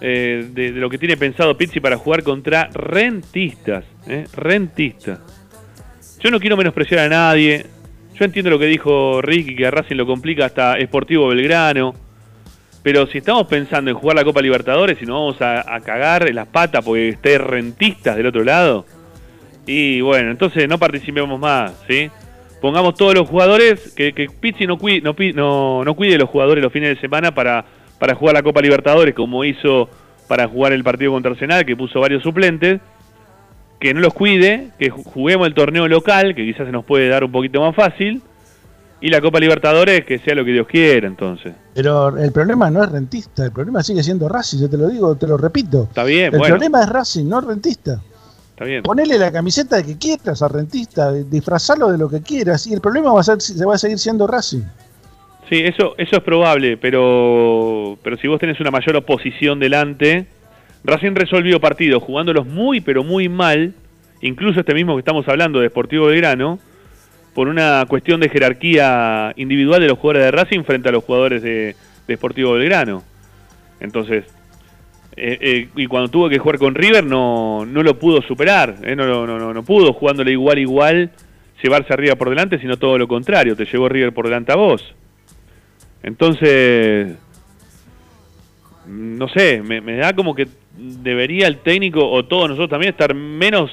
eh, de, de lo que tiene pensado Pizzi para jugar contra rentistas. ¿eh? Rentistas. Yo no quiero menospreciar a nadie. Yo entiendo lo que dijo Ricky, que a Racing lo complica hasta Sportivo Belgrano. Pero si estamos pensando en jugar la Copa Libertadores y nos vamos a, cagar en las patas porque esté rentistas del otro lado, Y bueno, entonces no participemos más, ¿sí? Pongamos todos los jugadores, que, que Pizzi no cuide, no, no cuide los jugadores los fines de semana para, para jugar la Copa Libertadores, como hizo para jugar el partido contra Arsenal, que puso varios suplentes. Que no los cuide, que ju- juguemos el torneo local, que quizás se nos puede dar un poquito más fácil. Y la Copa Libertadores, que sea lo que Dios quiera, entonces. Pero el problema no es rentista, el problema sigue siendo Racing, yo te lo digo, te lo repito. Está bien, el bueno. problema es Racing, no rentista. Está bien. Ponele la camiseta que quieras al rentista, disfrazarlo de lo que quieras y el problema va a ser, se va a seguir siendo Racing. Sí, eso, eso es probable, pero, pero si vos tenés una mayor oposición delante, Racing resolvió partidos jugándolos muy, pero muy mal, incluso este mismo que estamos hablando de Sportivo Belgrano, por una cuestión de jerarquía individual de los jugadores de Racing frente a los jugadores de, de Sportivo Belgrano. Entonces, eh, eh, y cuando tuvo que jugar con River no, no lo pudo superar, eh, no, no, no, no pudo jugándole igual igual llevarse arriba por delante, sino todo lo contrario, te llevó River por delante a vos. Entonces, no sé, me, me da como que debería el técnico o todos nosotros también estar menos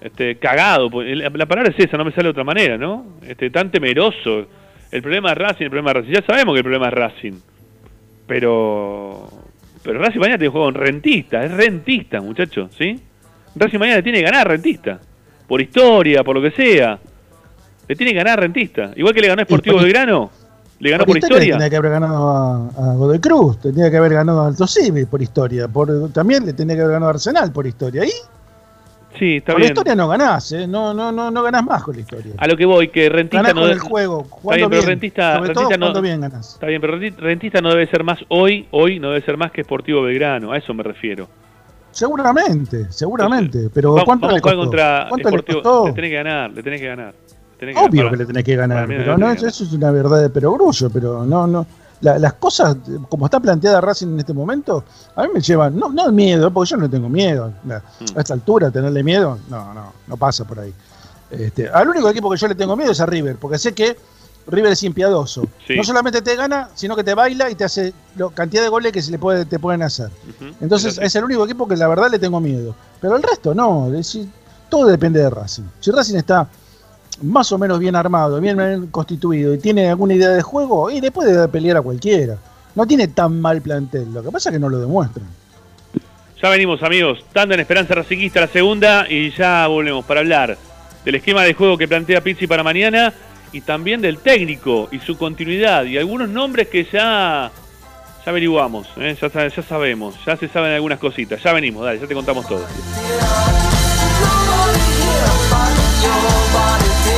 este, cagado. La, la palabra es esa, no me sale de otra manera, ¿no? Este, tan temeroso. El problema es Racing, el problema es Racing. Ya sabemos que el problema es Racing. Pero, pero Racing mañana tiene juego con rentista, es rentista, muchachos, ¿sí? Racing mañana le tiene que ganar rentista. Por historia, por lo que sea. Le tiene que ganar rentista. Igual que le ganó Sportivo por- Belgrano. Le ganó por historia historia. Tenía que haber ganado a, a Godoy Cruz, tenía que haber ganado a Alto Civi por historia, por, también le tenía que haber ganado a Arsenal por historia. Y Sí, está con bien. la historia no ganás, ¿eh? no, no, no, no ganás más con la historia. A lo que voy, que Rentista Ganás no con de- el juego, Está jugando bien, pero Rentista, sobre todo Rentista no, jugando bien ganás. Está bien, pero Renti- Rentista no debe ser más hoy, hoy no debe ser más que Sportivo Belgrano, a eso me refiero. Seguramente, seguramente, pero vamos, ¿cuánto vamos le a jugar costó? contra ¿Cuánto le costó? Le tenés que ganar, le tenés que ganar. Que Obvio que le tenés que ganar, pero no, eso, eso es una verdad de perogrullo, pero no, no. La- las cosas, como está planteada Racing en este momento, a mí me llevan, no, no miedo, porque yo no tengo miedo. La- Mm. A esta altura, tenerle miedo, no, no, no pasa por ahí. Este, al único equipo que yo le tengo miedo es a River, porque sé que River es impiadoso. Sí. No solamente te gana, sino que te baila y te hace la cantidad de goles que se le puede, te pueden hacer. Entonces es el único equipo que la verdad le tengo miedo. Pero el resto no, es decir, todo depende de Racing. Si Racing está más o menos bien armado, bien, constituido y tiene alguna idea de juego, y le puede pelear a cualquiera. No tiene tan mal plantel, lo que pasa es que no lo demuestran. Ya venimos, amigos. Tanda en Esperanza Racinguista, la segunda, y ya volvemos para hablar del esquema de juego que plantea Pizzi para mañana y también del técnico y su continuidad y algunos nombres que ya, ya averiguamos, ¿eh? ya sabemos, ya se saben algunas cositas. Ya venimos, dale, ya te contamos todo.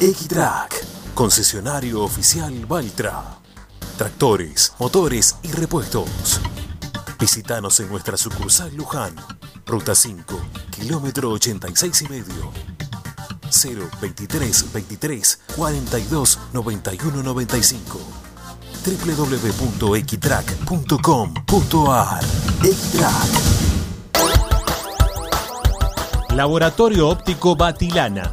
Equitrack, concesionario oficial Valtra. Tractores, motores y repuestos. Visítanos en nuestra sucursal Luján, ruta 5, kilómetro 86 y medio. 023 23 42 91 95 www.equitrack.com.ar Equitrack Laboratorio Óptico Batilana.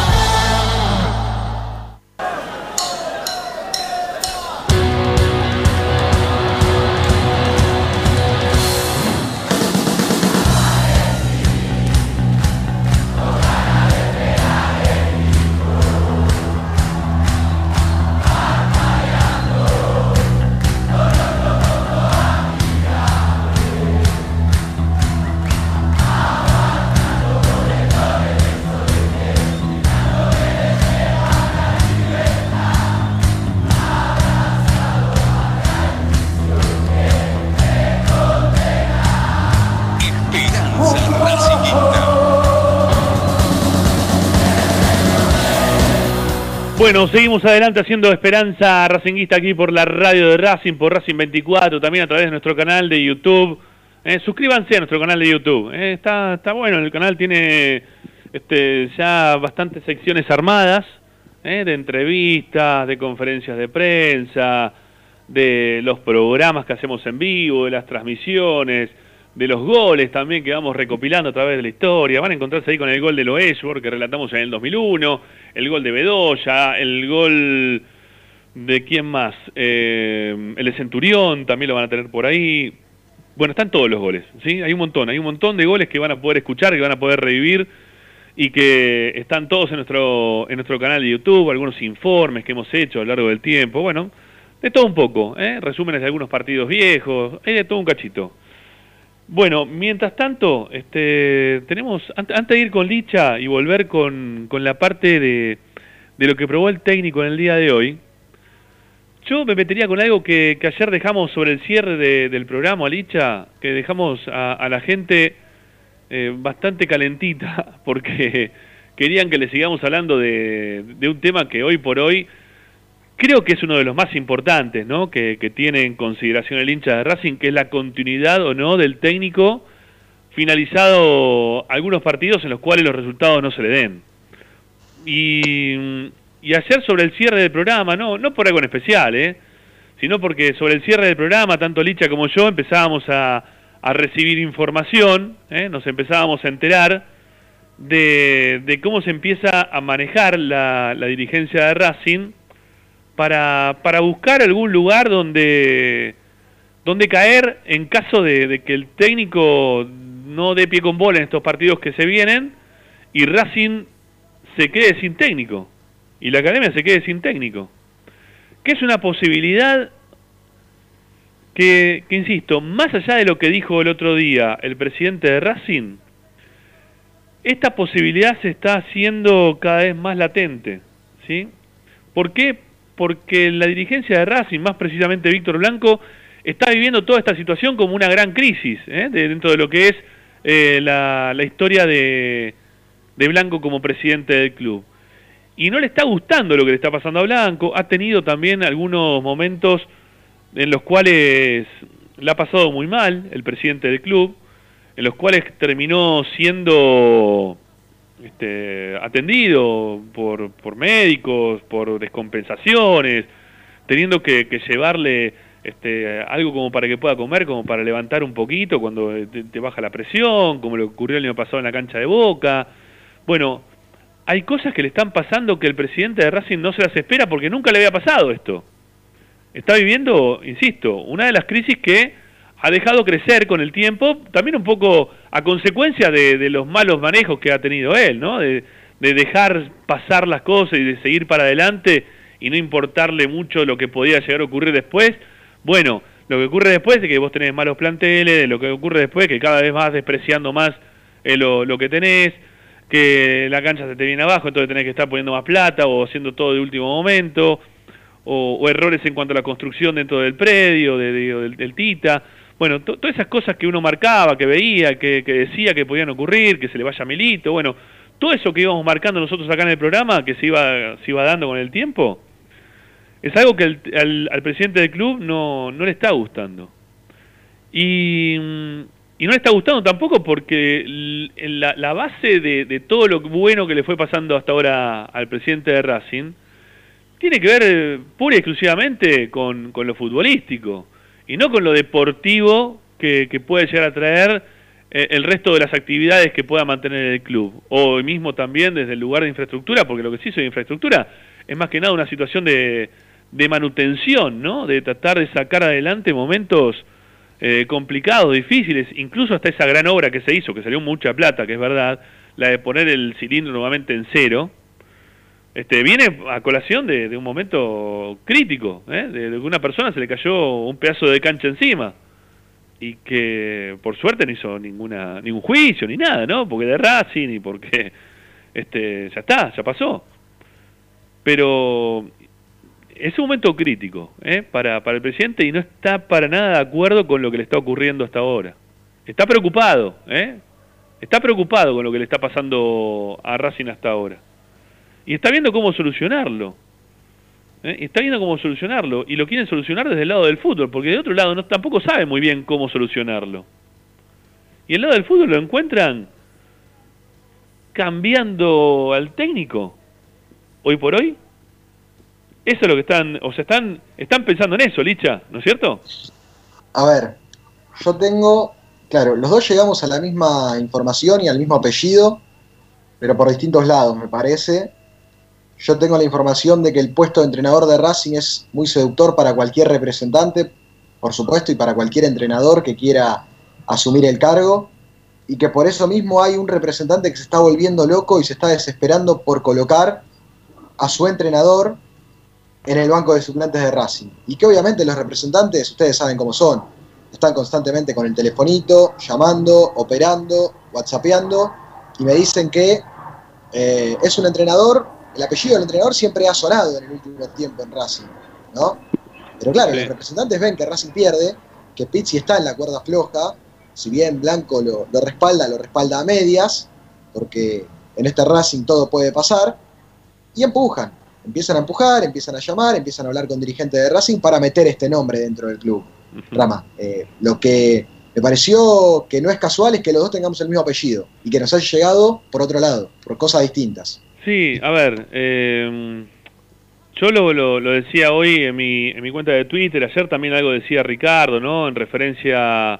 Bueno, seguimos adelante haciendo Esperanza Racinguista aquí por la radio de Racing, por Racing 24, también a través de nuestro canal de YouTube. Eh, suscríbanse a nuestro canal de YouTube. eh, está, está bueno, el canal tiene este, ya bastantes secciones armadas, eh, de entrevistas, de conferencias de prensa, de los programas que hacemos en vivo, de las transmisiones, de los goles también que vamos recopilando a través de la historia. Van a encontrarse ahí con el gol de Loesbor que relatamos en el 2001, el gol de Bedoya, el gol de quién más, Eh, el de Centurión también lo van a tener por ahí. Bueno, están todos los goles, ¿sí? Hay un montón, hay un montón de goles que van a poder escuchar, que van a poder revivir y que están todos en nuestro, en nuestro canal de YouTube, algunos informes que hemos hecho a lo largo del tiempo, bueno, de todo un poco, ¿eh? resúmenes de algunos partidos viejos, hay de todo un cachito. Bueno, mientras tanto, este, tenemos, ante- antes de ir con Licha y volver con, con la parte de, de lo que probó el técnico en el día de hoy, yo me metería con algo que, que ayer dejamos sobre el cierre de- del programa, Licha, que dejamos a, a la gente eh, bastante calentita, porque querían que le sigamos hablando de, de un tema que hoy por hoy creo que es uno de los más importantes, ¿no? Que, que tiene en consideración el hincha de Racing, que es la continuidad o no del técnico finalizado algunos partidos en los cuales los resultados no se le den. Y, y ayer sobre el cierre del programa, no, no por algo en especial, ¿eh? sino porque sobre el cierre del programa, tanto Licha como yo empezábamos a, recibir información, ¿eh? nos empezábamos a enterar de, cómo se empieza a manejar la dirigencia de Racing para, para, buscar algún lugar donde, donde caer en caso de, que el técnico no dé pie con bola en estos partidos que se vienen y Racing se quede sin técnico y la academia se quede sin técnico. Que es una posibilidad que, que, insisto, más allá de lo que dijo el otro día el presidente de Racing, esta posibilidad se está haciendo cada vez más latente. ¿sí? ¿Por qué? Porque la dirigencia de Racing, más precisamente Víctor Blanco, está viviendo toda esta situación como una gran crisis ¿eh? de, dentro de lo que es eh, la, la, historia de, de Blanco como presidente del club y no le está gustando lo que le está pasando a Blanco. Ha tenido también algunos momentos en los cuales le ha pasado muy mal el presidente del club, en los cuales terminó siendo este, atendido por, por médicos, por descompensaciones, teniendo que, llevarle este, algo como para que pueda comer, como para levantar un poquito cuando te, te baja la presión, como lo ocurrió el año pasado en la cancha de Boca. Bueno, hay cosas que le están pasando que el presidente de Racing no se las espera porque nunca le había pasado esto. Está viviendo, insisto, una de las crisis que ha dejado crecer con el tiempo, también un poco a consecuencia de, de los malos manejos que ha tenido él, ¿no? De, de, dejar pasar las cosas y de seguir para adelante y no importarle mucho lo que podía llegar a ocurrir después. Bueno, lo que ocurre después es que vos tenés malos planteles, lo que ocurre después es que cada vez vas despreciando más eh, lo, que tenés, que la cancha se te viene abajo, entonces tenés que estar poniendo más plata o haciendo todo de último momento, o, errores en cuanto a la construcción dentro del predio, de, de, del, del, Tita. Bueno, todas esas cosas que uno marcaba, que veía, que, decía que podían ocurrir, que se le vaya Milito, bueno, todo eso que íbamos marcando nosotros acá en el programa, que se iba, se iba dando con el tiempo, es algo que al, al, presidente del club no, no le está gustando. Y y no le está gustando tampoco porque la, la base de, todo lo bueno que le fue pasando hasta ahora al presidente de Racing tiene que ver pura y exclusivamente con lo futbolístico y no con lo deportivo que, que puede llegar a traer eh, el resto de las actividades que pueda mantener el club. O mismo también desde el lugar de infraestructura, porque lo que se hizo de infraestructura es más que nada una situación de, de manutención, ¿no? De tratar de sacar adelante momentos eh, complicados, difíciles, incluso hasta esa gran obra que se hizo, que salió mucha plata, que es verdad, la de poner el cilindro nuevamente en cero, este, viene a colación de, un momento crítico, ¿eh? de, de, que una persona se le cayó un pedazo de cancha encima y que por suerte no hizo ninguna ningún juicio ni nada, ¿no? Porque de Racing y porque este ya está, ya pasó. Pero es un momento crítico ¿eh? para, para el presidente y no está para nada de acuerdo con lo que le está ocurriendo hasta ahora. Está preocupado, ¿eh? está preocupado con lo que le está pasando a Racing hasta ahora. Y está viendo cómo solucionarlo. ¿eh? Está viendo cómo solucionarlo. Y lo quieren solucionar desde el lado del fútbol, porque de otro lado no, tampoco sabe muy bien cómo solucionarlo. Y el lado del fútbol lo encuentran cambiando al técnico. Hoy por hoy eso es lo que están, o sea, están, están pensando en eso, Licha, ¿no es cierto? A ver, yo tengo, claro, los dos llegamos a la misma información y al mismo apellido, pero por distintos lados, me parece. Yo tengo la información de que el puesto de entrenador de Racing es muy seductor para cualquier representante, por supuesto, y para cualquier entrenador que quiera asumir el cargo, y que por eso mismo hay un representante que se está volviendo loco y se está desesperando por colocar a su entrenador en el banco de suplentes de Racing. Y que obviamente los representantes, ustedes saben cómo son, están constantemente con el telefonito, llamando, operando, whatsappeando, y me dicen que eh, es un entrenador, el apellido del entrenador siempre ha sonado en el último tiempo en Racing, ¿no? Pero claro, sí. los representantes ven que Racing pierde, que Pizzi está en la cuerda floja, si bien Blanco lo, lo respalda, lo respalda a medias, porque en este Racing todo puede pasar, y empujan, empiezan a empujar, empiezan a llamar, empiezan a hablar con dirigentes de Racing para meter este nombre dentro del club. Rama, eh, lo que me pareció que no es casual es que los dos tengamos el mismo apellido y que nos haya llegado por otro lado, por cosas distintas. Sí, a ver, eh, yo lo, lo, lo decía hoy en mi, en mi cuenta de Twitter, ayer también algo decía Ricardo, ¿no? En referencia a,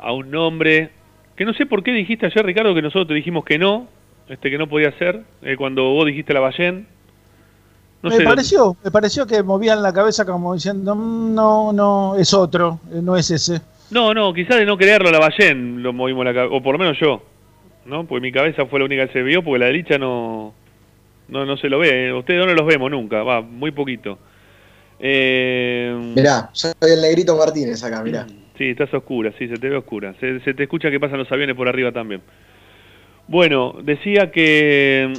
a un nombre, que no sé por qué dijiste ayer, Ricardo, que nosotros te dijimos que no, este que no podía ser, eh, cuando vos dijiste la Ballén. No me sé, pareció, me pareció que movían la cabeza como diciendo, "Mm, no, no, es otro, eh, no es ese. No, no, quizás de no creerlo la Ballén lo movimos la cabeza, o por lo menos yo, ¿no? Porque mi cabeza fue la única que se vio, porque la de Licha no, no, no se lo ve. ¿eh? Ustedes no los vemos nunca, va, muy poquito. Eh, Mirá, soy el negrito Martínez acá, mirá. Sí, estás oscura, sí, se te ve oscura. Se, se te escucha que pasan los aviones por arriba también. Bueno, decía que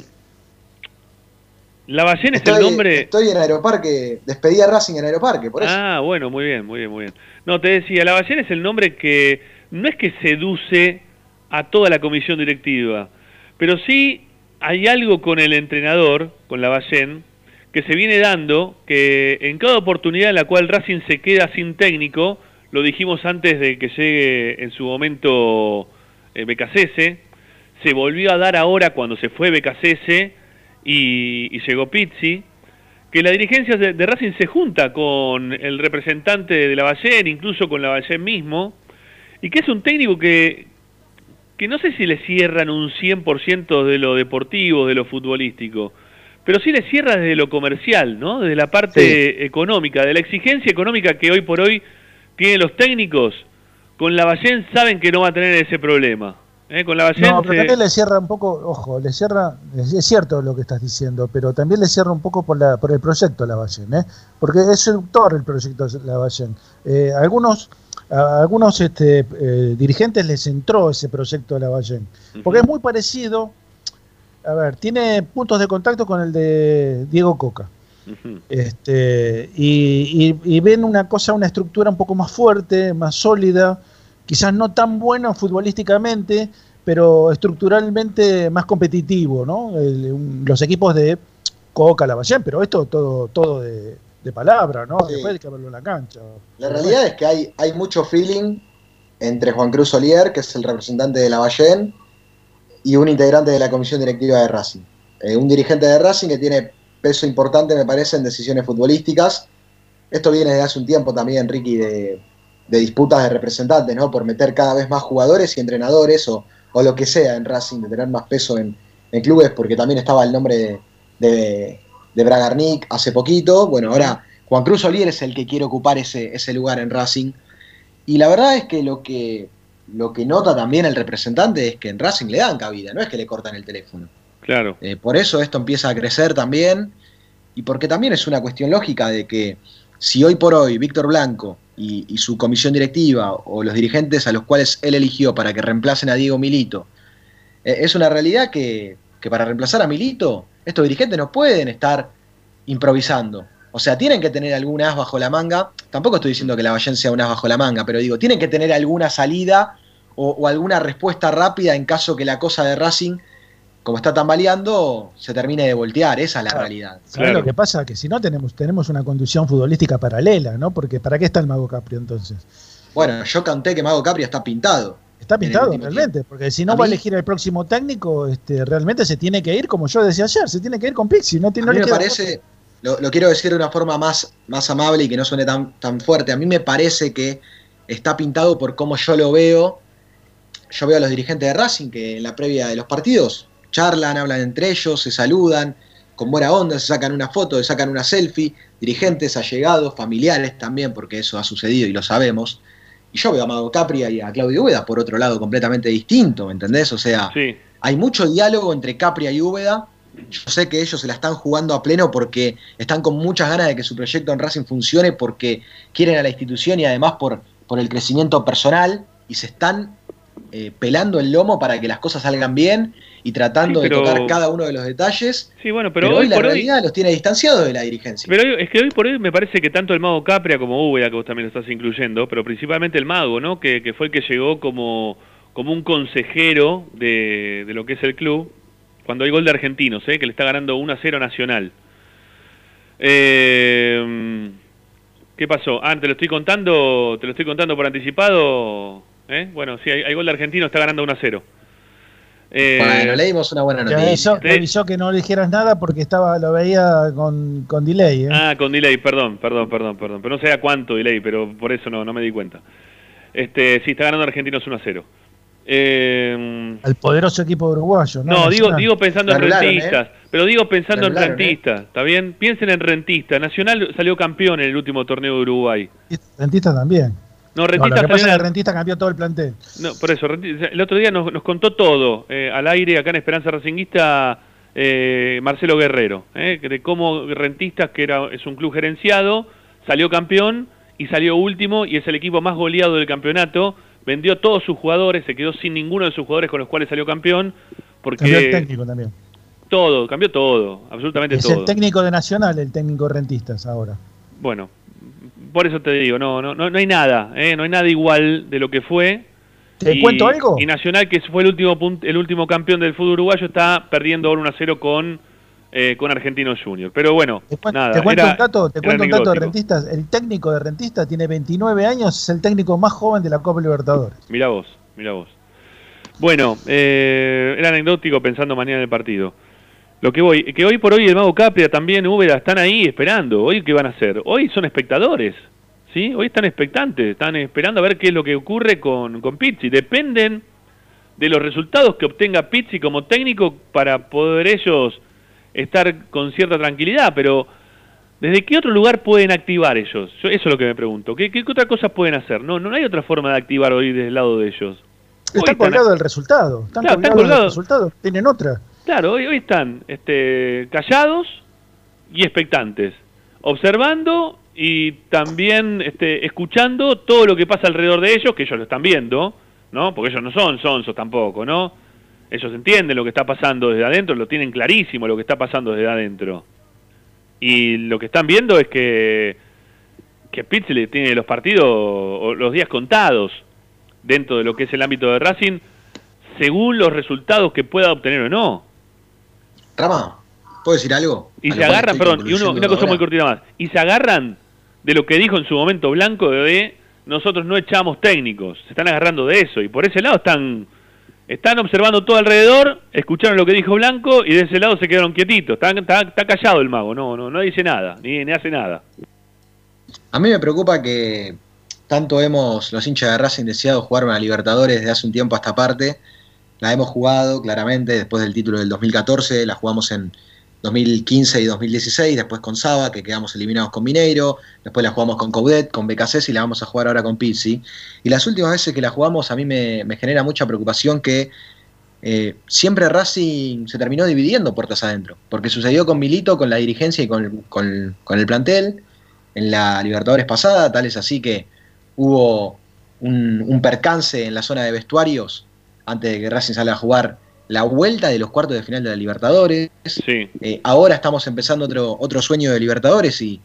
la Ballén es el nombre... Estoy en Aeroparque, despedí a Racing en Aeroparque, por eso. Ah, bueno, muy bien, muy bien, muy bien. No, te decía, la Ballén es el nombre que no es que seduce a toda la comisión directiva, pero sí hay algo con el entrenador, con la Ballén, que se viene dando, que en cada oportunidad en la cual Racing se queda sin técnico, lo dijimos antes de que llegue en su momento eh, Becasese, se volvió a dar ahora cuando se fue Becasese y, y llegó Pizzi, que la dirigencia de, Racing se junta con el representante de la Ballén, incluso con la Ballén mismo, y que es un técnico que, que no sé si le cierran un 100% de lo deportivo, de lo futbolístico, pero sí le cierra desde lo comercial, ¿no? Desde la parte económica, de la exigencia económica que hoy por hoy tienen los técnicos, con la Ballén saben que no va a tener ese problema. ¿Eh? Con la Ballén No, pero también le cierra un poco, ojo, le cierra, es es cierto lo que estás diciendo, pero también le cierra un poco por, la, por el proyecto de la Ballén, ¿eh? porque es seductor el proyecto de la Ballén. Eh, algunos a algunos este, eh, dirigentes les entró ese proyecto de la Ballén, porque es muy parecido, a ver, tiene puntos de contacto con el de Diego Coca. Este, y, y- y ven una cosa, una estructura un poco más fuerte, más sólida, quizás no tan bueno futbolísticamente, pero estructuralmente más competitivo, ¿no? El- los equipos de Coca, Lavallén, pero esto todo, todo de, de palabra, ¿no? Sí. Después hay que verlo en la cancha. La realidad es que hay, hay mucho feeling entre Juan Cruz Olier, que es el representante de la Ballén, y un integrante de la comisión directiva de Racing. Eh, un dirigente de Racing que tiene peso importante, me parece, en decisiones futbolísticas. Esto viene desde hace un tiempo también, Ricky, de, de disputas de representantes, ¿no? Por meter cada vez más jugadores y entrenadores o, o lo que sea en Racing, de tener más peso en, en clubes, porque también estaba el nombre de, de, de Bragarnik hace poquito. Bueno, ahora Juan Cruz Olier es el que quiere ocupar ese, ese lugar en Racing. Y la verdad es que lo que lo que nota también el representante es que en Racing le dan cabida, no es que le cortan el teléfono. Claro. Eh, por eso esto empieza a crecer también y porque también es una cuestión lógica de que si hoy por hoy Víctor Blanco y, su comisión directiva o los dirigentes a los cuales él eligió para que reemplacen a Diego Milito, eh, es una realidad que, que para reemplazar a Milito, estos dirigentes no pueden estar improvisando. O sea, tienen que tener algún as bajo la manga. Tampoco estoy diciendo que la Ballén sea un as bajo la manga, pero digo, tienen que tener alguna salida o, o alguna respuesta rápida en caso que la cosa de Racing, como está tambaleando, se termine de voltear. Esa es la realidad. ¿Sabés lo que pasa? Que si no tenemos, tenemos una conducción futbolística paralela, ¿no? Porque ¿para qué está el Mago Capri entonces? Bueno, yo canté que Mago Capri está pintado. Está pintado realmente, porque si no A va a elegir el próximo técnico, este, realmente se tiene que ir, como yo decía ayer, se tiene que ir con Pixi, no, tiene- A no mí le me parece, lo, lo quiero decir de una forma más, más amable y que no suene tan, tan fuerte, a mí me parece que está pintado por cómo yo lo veo. Yo veo a los dirigentes de Racing que en la previa de los partidos charlan, hablan entre ellos, se saludan, con buena onda, se sacan una foto, se sacan una selfie, dirigentes allegados, familiares también, porque eso ha sucedido y lo sabemos. Y yo veo a Mago Capri y a Claudio Úbeda por otro lado completamente distinto, ¿me entendés? O sea, hay mucho diálogo entre Capria y Úbeda. Yo sé que ellos se la están jugando a pleno porque están con muchas ganas de que su proyecto en Racing funcione, porque quieren a la institución y además por, por el crecimiento personal y se están eh, pelando el lomo para que las cosas salgan bien y tratando Sí, pero- de tocar cada uno de los detalles. Sí, bueno, pero, Pero, hoy hoy la hoy- realidad los tiene distanciados de la dirigencia. Pero hoy- es que hoy por hoy me parece que tanto el mago Capria como Úbeda, que vos también lo estás incluyendo, pero principalmente el mago, ¿no? Que, que fue el que llegó como, como un consejero de, de lo que es el club, cuando hay gol de argentinos, ¿eh? que le está ganando 1 a 0 Nacional. Eh, ¿Qué pasó? Ah, te lo estoy contando, te lo estoy contando por anticipado. ¿eh? Bueno, sí, hay, hay gol de argentino, está ganando 1 a 0. Eh, Bueno, leímos una buena noticia. avisó, te avisó que no dijeras nada porque estaba lo veía con, con delay. ¿eh? Ah, con delay, perdón, perdón, perdón, perdón. Pero no sé a cuánto delay, pero por eso no, no me di cuenta. Este, sí, está ganando Argentinos 1 a 0. Eh, Al poderoso equipo uruguayo. No, no, digo, digo pensando en rentistas, ¿eh? pero digo pensando en ¿eh? rentistas, ¿está bien? Piensen en rentistas. Nacional salió campeón en el último torneo de Uruguay. Rentista también. No, No, rentistas lo que pasa es salió que en- Rentista cambió todo el plantel. No, por eso, el otro día nos, nos contó todo eh, al aire acá en Esperanza Racinguista eh, Marcelo Guerrero, eh, de cómo Rentistas, que era, es un club gerenciado, salió campeón y salió último y es el equipo más goleado del campeonato. Vendió todos sus jugadores, se quedó sin ninguno de sus jugadores con los cuales salió campeón, porque Cambió el técnico también. todo, cambió todo, absolutamente Es todo. el técnico de Nacional, el técnico de Rentistas ahora. Bueno, por eso te digo, no, no, no, no hay nada, ¿eh? no hay nada igual de lo que fue. ¿Te cuento algo? Y Nacional, que fue el último el último campeón del fútbol uruguayo, está perdiendo ahora 1 a 0 con, eh, con Argentinos Junior. Pero bueno, nada. te cuento era- un dato, te cuento un dato de. Rentistas. El técnico de Rentistas tiene 29 años, es el técnico más joven de la Copa Libertadores. Mira vos, mira vos. Bueno, eh, era anecdótico pensando mañana en el partido. Lo que voy, que hoy por hoy el Mago Capria también Úbeda están ahí esperando. Hoy qué van a hacer? Hoy son espectadores, ¿sí? Hoy están expectantes, están esperando a ver qué es lo que ocurre con, con Pizzi. Dependen de los resultados que obtenga Pizzi como técnico para poder ellos estar con cierta tranquilidad, pero ¿desde qué otro lugar pueden activar ellos? Yo, eso es lo que me pregunto. ¿Qué, qué otra cosa pueden hacer? No, no hay otra forma de activar hoy desde el lado de ellos. Están colgados del resultado. Están Claro, colgados del resultado. Tienen otra. Claro, hoy, hoy están este, callados y expectantes, observando y también este, escuchando todo lo que pasa alrededor de ellos, que ellos lo están viendo, ¿no? Porque ellos no son sonsos tampoco, ¿no? Ellos entienden lo que está pasando desde adentro, lo tienen clarísimo lo que está pasando desde adentro. Y lo que están viendo es que, que Pizzi le tiene los partidos o los días contados dentro de lo que es el ámbito de Racing, según los resultados que pueda obtener o no. Rama, ¿puedo decir algo? Y A se agarran, perdón, y uno, una cosa muy cortita más. Y se agarran de lo que dijo en su momento Blanco de nosotros no echamos técnicos. Se están agarrando de eso. Y por ese lado están están observando todo alrededor, escucharon lo que dijo Blanco y de ese lado se quedaron quietitos. Está, está, está callado el mago, no, no, no dice nada, ni, ni hace nada. A mí me preocupa que tanto hemos, los hinchas de Racing, deseado jugar una Libertadores desde hace un tiempo a esta parte. La hemos jugado claramente después del título del 2014, la jugamos en 2015 y 2016, después con Saba, que quedamos eliminados con Mineiro, después la jugamos con Coudet, con BKC y la vamos a jugar ahora con Pizzi. Y las últimas veces que la jugamos a mí me, genera mucha preocupación que eh, siempre Racing se terminó dividiendo puertas adentro, porque sucedió con Milito, con la dirigencia y con, con- el plantel en la Libertadores pasada, tal es así que hubo un percance en la zona de vestuarios antes de que Racing salga a jugar la vuelta de los cuartos de final de la Libertadores. Eh, ahora estamos empezando otro, otro sueño de Libertadores y,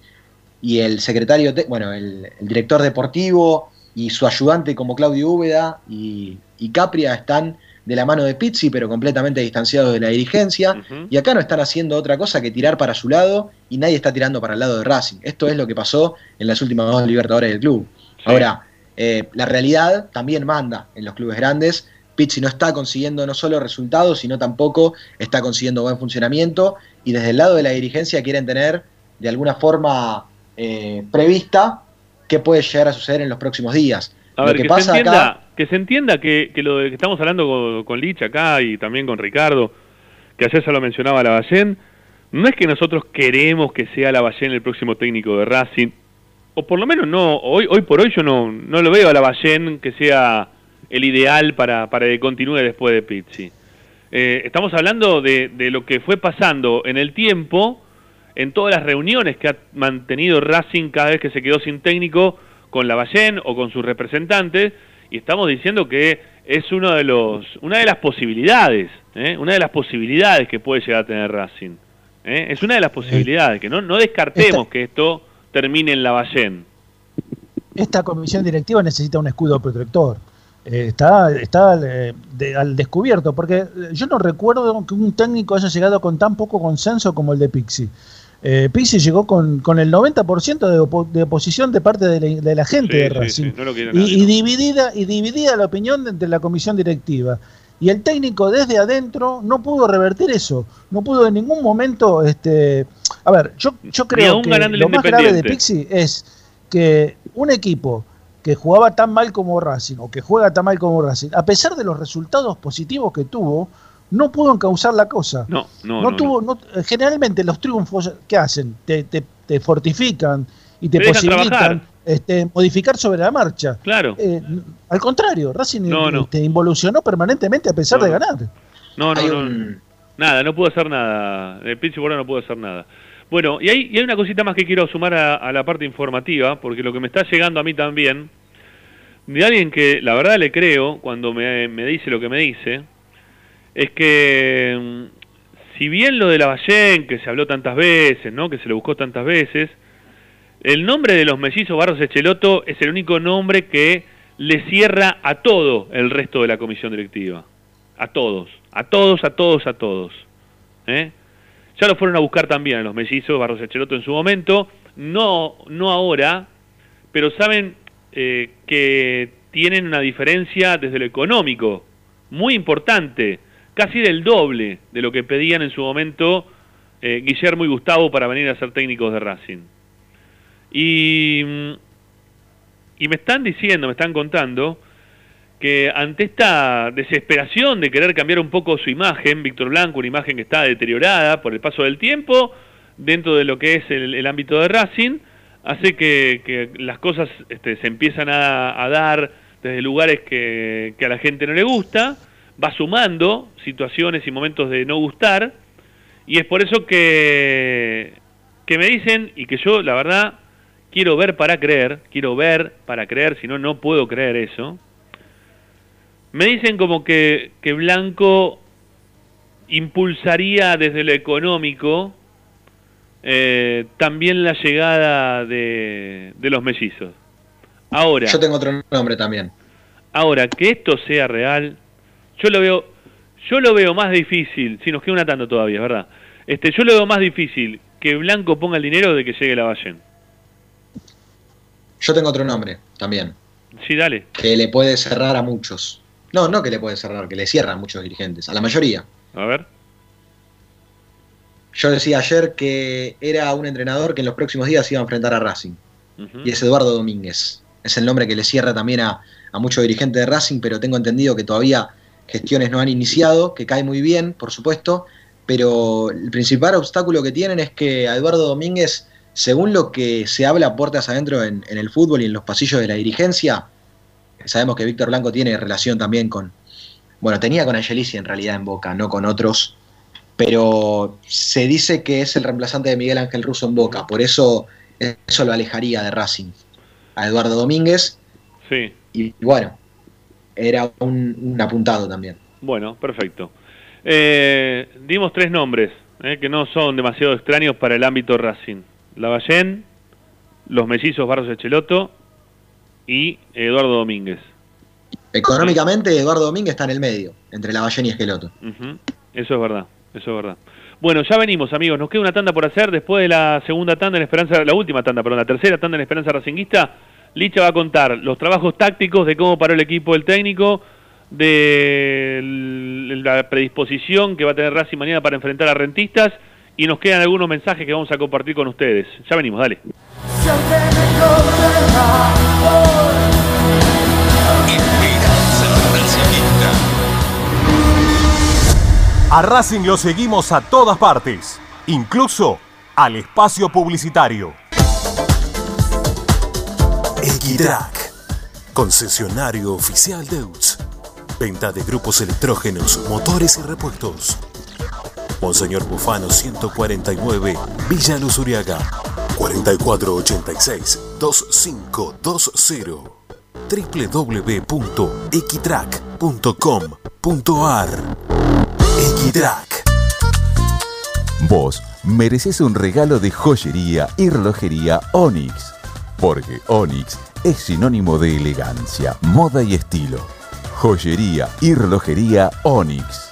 y el secretario, bueno, el, el director deportivo y su ayudante como Claudio Úbeda y, y Capria están de la mano de Pizzi, pero completamente distanciados de la dirigencia. Y acá no están haciendo otra cosa que tirar para su lado y nadie está tirando para el lado de Racing. Esto es lo que pasó en las últimas dos Libertadores del club. Ahora, eh, la realidad también manda en los clubes grandes. Pizzi no está consiguiendo no solo resultados, sino tampoco está consiguiendo buen funcionamiento. Y desde el lado de la dirigencia quieren tener de alguna forma eh, prevista qué puede llegar a suceder en los próximos días. A Lo ver, que que, pasa se entienda, acá, que se entienda que, que lo de que estamos hablando con, con Lich acá y también con Ricardo, que ayer se lo mencionaba Lavallén, no es que nosotros queremos que sea Lavallén el próximo técnico de Racing, o por lo menos no, hoy, hoy por hoy yo no, no lo veo a Lavallén que sea el ideal para, para que continúe después de Pizzi. Eh, estamos hablando de, de lo que fue pasando en el tiempo, en todas las reuniones que ha mantenido Racing cada vez que se quedó sin técnico con Lavallén o con sus representantes, y estamos diciendo que es uno de los, una de las posibilidades, ¿eh? una de las posibilidades que puede llegar a tener Racing. ¿eh? Es una de las posibilidades, que no, no descartemos que esto termine en Lavallén. Esta comisión directiva necesita un escudo protector. Eh, está, está eh, de- al descubierto, porque eh, yo no recuerdo que un técnico haya llegado con tan poco consenso como el de Pixi. Eh, Pixi llegó con, con el 90% de, opo- de oposición de parte de la, de la gente Sí, de Racing. sí, no lo quiere y, nadie, y no. dividida, y dividida la opinión de, de la comisión directiva. Y el técnico desde adentro no pudo revertir eso. No pudo en ningún momento. Este, a ver, yo, yo creo que lo más grave de. Pixi es que un equipo que jugaba tan mal como Racing o que juega tan mal como Racing, a pesar de los resultados positivos que tuvo, no pudo encauzar la cosa. No, no, No no, tuvo, no- generalmente los triunfos, ¿qué hacen? Te, te- te fortifican y te, Te posibilitan este, modificar sobre la marcha. Claro. Eh, al contrario, Racing No, no. este, involucionó permanentemente a pesar No, de ganar. No, no, Hay no. un- Nada, no puedo hacer nada. El pinche no puedo hacer nada. Bueno, y hay, y hay una cosita más que quiero sumar a, la parte informativa, porque lo que me está llegando a mí también, de alguien que la verdad le creo cuando me, dice lo que me dice, es que mm, si bien lo de la Ballén, que se habló tantas veces, ¿no? que se le buscó tantas veces, el nombre de los mellizos Barros Echeloto es el único nombre que le cierra a todo el resto de la comisión directiva. A todos, a todos, a todos, a todos. ¿eh? Ya lo fueron a buscar también a los mellizos Barros Echeloto en su momento, no, no ahora, pero saben eh, que tienen una diferencia desde lo económico muy importante, casi del doble de lo que pedían en su momento eh, Guillermo y Gustavo para venir a ser técnicos de Racing. Y, mm, y me están diciendo, me están contando, que ante esta desesperación de querer cambiar un poco su imagen, Víctor Blanco, una imagen que está deteriorada por el paso del tiempo, dentro de lo que es el, ámbito de Racing, hace que, las cosas este, se empiezan a, dar desde lugares que, que a la gente no le gusta, va sumando situaciones y momentos de no gustar, y es por eso que, que me dicen, y que yo la verdad quiero ver para creer, quiero ver para creer, si no, no puedo creer eso, me dicen como que, que Blanco impulsaría desde lo económico eh, también la llegada de, de los mellizos. Ahora, Yo tengo otro nombre también. ahora que esto sea real, yo lo veo, yo lo veo más difícil. Si nos queda una tanto todavía, es ¿verdad? Este, yo lo veo más difícil que Blanco ponga el dinero de que llegue la Ballén. Yo tengo otro nombre también. Sí, dale. Que le puede cerrar a muchos. No, no que le puede cerrar, que le cierra a muchos dirigentes. A la mayoría. A ver. Yo decía ayer que era un entrenador que en los próximos días iba a enfrentar a Racing. Y es Eduardo Domínguez. Es el nombre que le cierra también a, a muchos dirigentes de Racing, pero tengo entendido que todavía gestiones no han iniciado, que cae muy bien, por supuesto, pero el principal obstáculo que tienen es que a Eduardo Domínguez, según lo que se habla puertas adentro en, en el fútbol y en los pasillos de la dirigencia, sabemos que Víctor Blanco tiene relación también con, bueno, tenía con Angelici en realidad en Boca, no con otros, pero se dice que es el reemplazante de Miguel Ángel Russo en Boca, por eso eso lo alejaría de Racing a Eduardo Domínguez Sí. y bueno, era un, un apuntado también. Bueno, perfecto. Eh, dimos tres nombres eh, que no son demasiado extraños para el ámbito Racing. Lavallén, los mellizos Barros Echeloto y Eduardo Domínguez. Económicamente Eduardo Domínguez está en el medio, entre Lavallén y Esqueloto. Ujú. Eso es verdad, eso es verdad. Bueno, ya venimos, amigos. Nos queda una tanda por hacer. Después de la segunda tanda en Esperanza, la última tanda, perdón, la tercera tanda en Esperanza Racinguista, Licha va a contar los trabajos tácticos de cómo paró el equipo del técnico, de la predisposición que va a tener Racing mañana para enfrentar a Rentistas y nos quedan algunos mensajes que vamos a compartir con ustedes. Ya venimos, dale. A Racing lo seguimos a todas partes, incluso al espacio publicitario. Equitrack, concesionario oficial de UTS. Venta de grupos electrógenos, motores y repuestos. Monseñor Bufano 149, Villa Luz Uriaga. 4486-2520. www.equitrack.com.ar Equitrack. Vos mereces un regalo de joyería y relojería Onyx, porque Onyx es sinónimo de elegancia, moda y estilo. Joyería y relojería Onyx.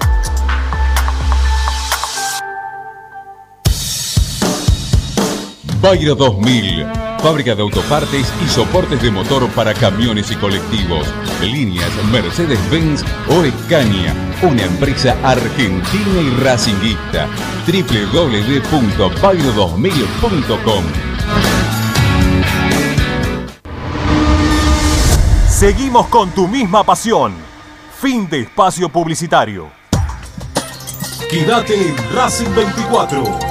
Bayro 2000, fábrica de autopartes y soportes de motor para camiones y colectivos. Líneas Mercedes-Benz o Escaña, una empresa argentina y racinguista. www.bayro2000.com Seguimos con tu misma pasión. Fin de espacio publicitario. Quédate en Racing 24.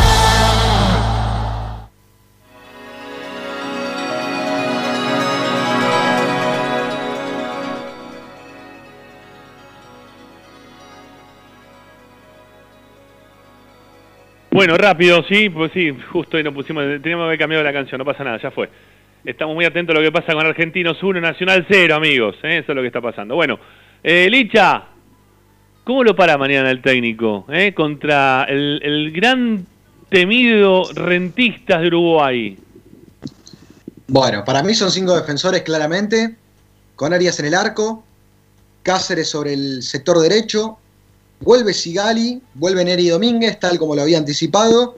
Bueno, rápido, sí, pues sí, justo ahí nos pusimos, teníamos que haber cambiado la canción, no pasa nada, ya fue. Estamos muy atentos a lo que pasa con Argentinos 1, Nacional 0, amigos, ¿eh? eso es lo que está pasando. Bueno, eh, Licha, ¿cómo lo para mañana el técnico eh? contra el, el gran temido Rentistas de Uruguay? Bueno, para mí son cinco defensores claramente, con Arias en el arco, Cáceres sobre el sector derecho, vuelve Sigali, vuelve Neri Domínguez, tal como lo había anticipado,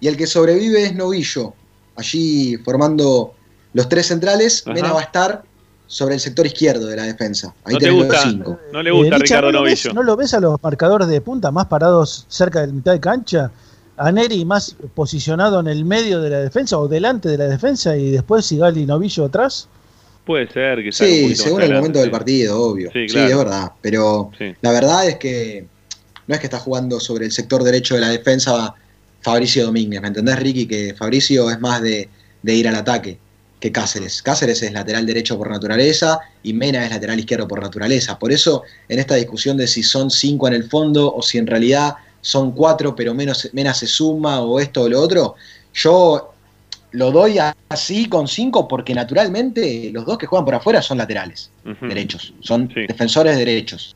y el que sobrevive es Novillo, allí formando los tres centrales, Ajá. Mena va a estar sobre el sector izquierdo de la defensa. Ahí No te gusta, cinco. no le gusta Eh, Ricardo ¿no lo, ves, Novillo. ¿No lo ves a los marcadores de punta más parados cerca de la mitad de cancha? A Neri más posicionado en el medio de la defensa o delante de la defensa y después Sigali y Novillo atrás. Puede ser que Sí, según el adelante, momento sí. del partido, obvio. Sí, Sí, claro. es verdad. Pero Sí. la verdad es que no es que está jugando sobre el sector derecho de la defensa Fabricio Domínguez. ¿Me entendés, Ricky? Que Fabricio es más de, de ir al ataque que Cáceres. Cáceres es lateral derecho por naturaleza y Mena es lateral izquierdo por naturaleza. Por eso, en esta discusión de si son cinco en el fondo o si en realidad son cuatro, pero menos, Mena se suma o esto o lo otro, yo lo doy así con cinco porque naturalmente los dos que juegan por afuera son laterales derechos, son defensores derechos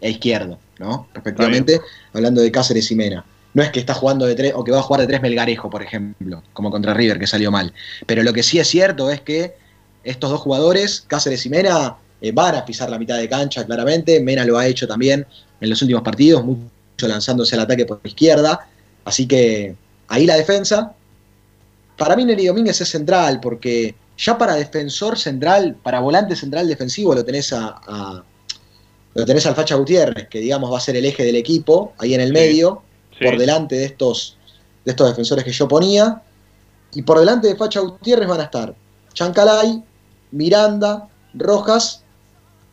e izquierdo, ¿no? Respectivamente, hablando de Cáceres y Mena. No es que está jugando de tres, o que va a jugar de tres Melgarejo, por ejemplo, como contra River, que salió mal. Pero lo que sí es cierto es que estos dos jugadores, Cáceres y Mena, eh, van a pisar la mitad de cancha, claramente. Mena lo ha hecho también en los últimos partidos, mucho lanzándose al ataque por la izquierda. Así que ahí la defensa. Para mí, Neri Domínguez es central, porque ya para defensor central, para volante central defensivo, lo tenés a, a- lo tenés al Facha Gutiérrez, que digamos va a ser el eje del equipo, ahí en el Sí, medio, sí. por delante de estos, de estos defensores que yo ponía. Y por delante de Facha Gutiérrez van a estar Chancalay, Miranda, Rojas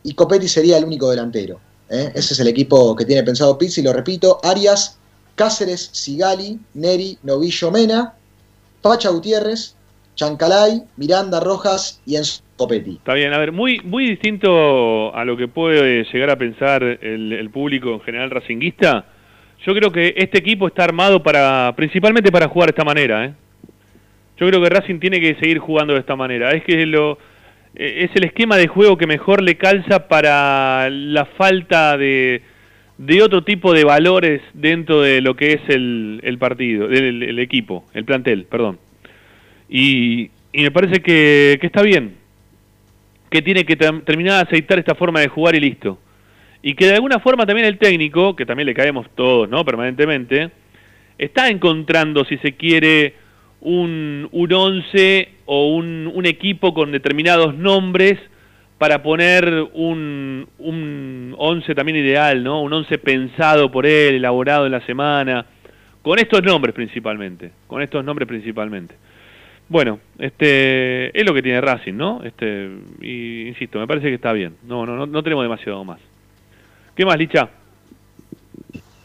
y Copetti sería el único delantero. ¿eh? Ese es el equipo que tiene pensado Pizzi, lo repito, Arias, Cáceres, Sigali, Neri, Novillo, Mena, Facha Gutiérrez, Chancalay, Miranda, Rojas y Enzo Copetti. Está bien, a ver, muy, muy distinto a lo que puede llegar a pensar el, público en general racinguista. Yo creo que este equipo está armado para, principalmente para jugar de esta manera, ¿eh? Yo creo que Racing tiene que seguir jugando de esta manera. Es que lo, eh, es el esquema de juego que mejor le calza para la falta de, de otro tipo de valores dentro de lo que es el, el partido, el, el equipo, el plantel, perdón. Y, y me parece que, que está bien, que tiene que ter- terminar de aceitar esta forma de jugar y listo. Y que de alguna forma también el técnico, que también le caemos todos, ¿no? Permanentemente, está encontrando, si se quiere, un, un once o un, un equipo con determinados nombres para poner un, un once también ideal, ¿no? Un once pensado por él, elaborado en la semana, con estos nombres principalmente, con estos nombres principalmente. Bueno, este es lo que tiene Racing, ¿no? Este y insisto, me parece que está bien. No, no, no, no tenemos demasiado más. ¿Qué más, Licha?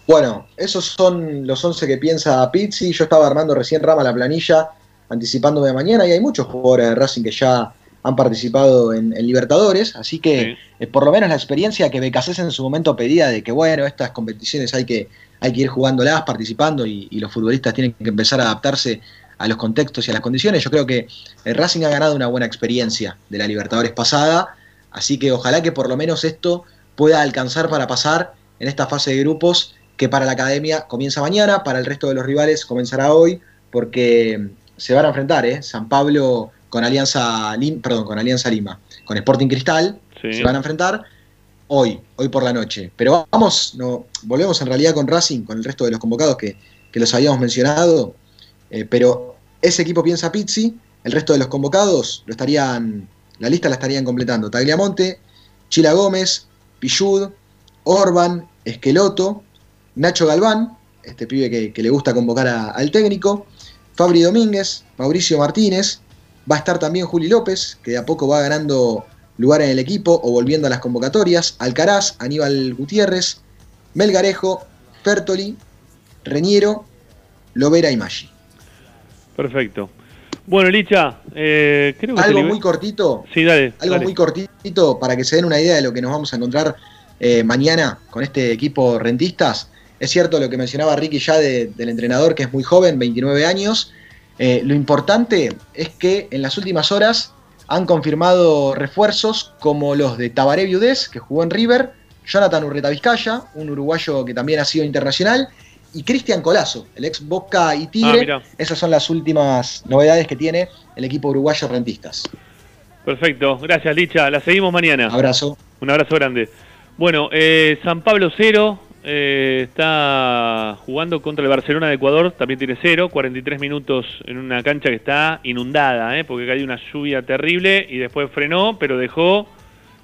Bueno, esos son los 11 que piensa Pizzi. Yo estaba armando recién rama la planilla, anticipándome a mañana, y hay muchos jugadores de Racing que ya han participado en, en Libertadores, así que eh, por lo menos la experiencia que Becasés en su momento pedía de que, bueno, estas competiciones hay que, hay que ir jugándolas, participando, y, y los futbolistas tienen que empezar a adaptarse a los contextos y a las condiciones. Yo creo que el Racing ha ganado una buena experiencia de la Libertadores pasada, así que ojalá que por lo menos esto pueda alcanzar para pasar en esta fase de grupos que para la academia comienza mañana, para el resto de los rivales comenzará hoy, porque se van a enfrentar, ¿eh? San Pablo con Alianza Lim, perdón, con Alianza Lima, con Sporting Cristal, Sí. se van a enfrentar hoy, hoy por la noche. Pero vamos, no, volvemos en realidad con Racing, con el resto de los convocados que, que los habíamos mencionado, eh, pero ese equipo piensa Pizzi, el resto de los convocados lo estarían, la lista la estarían completando Tagliamonte, Chila Gómez, Pillud, Orban, Esqueloto, Nacho Galván, este pibe que, le gusta convocar al técnico, Fabri Domínguez, Mauricio Martínez, va a estar también Juli López, que de a poco va ganando lugar en el equipo o volviendo a las convocatorias, Alcaraz, Aníbal Gutiérrez, Melgarejo, Fertoli, Reñero, Lovera y Maggi. Perfecto. Bueno, Licha, eh, creo que Algo muy cortito, Sí, dale. algo dale. muy cortito para que se den una idea de lo que nos vamos a encontrar eh, mañana con este equipo rentistas. Es cierto lo que mencionaba Ricky ya de- del entrenador, que es muy joven, 29 años. Eh, lo importante es que en las últimas horas han confirmado refuerzos como los de Tabaré Viudés, que jugó en River, Jonathan Urreta Vizcaya, un uruguayo que también ha sido internacional, y Cristian Colazo, el ex Boca y Ah, Tigre. Esas son las últimas novedades que tiene el equipo uruguayo rentistas. Perfecto, gracias Licha, la seguimos mañana. Abrazo. Un abrazo grande. Bueno, eh, San Pablo 0, está jugando contra el Barcelona de Ecuador, también tiene 0, 43 minutos en una cancha que está inundada, ¿eh? porque cayó una lluvia terrible y después frenó, pero dejó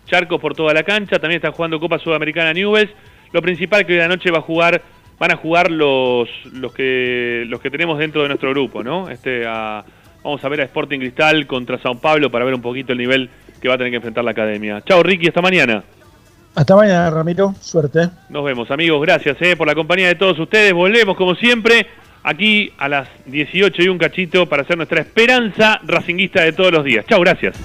charcos por toda la cancha, también está jugando Copa Sudamericana Newells. Lo principal que hoy de la noche va a jugar, van a jugar los, los, que, los que tenemos dentro de nuestro grupo, ¿no? Este, vamos a ver a Sporting Cristal contra Sao Pablo para ver un poquito el nivel que va a tener que enfrentar la academia. Chao Ricky, hasta mañana. Hasta mañana, Ramiro. Suerte. Nos vemos, amigos. Gracias eh, por la compañía de todos ustedes. Volvemos, como siempre, aquí a las 18 y un cachito para hacer nuestra esperanza racinguista de todos los días. Chao, gracias.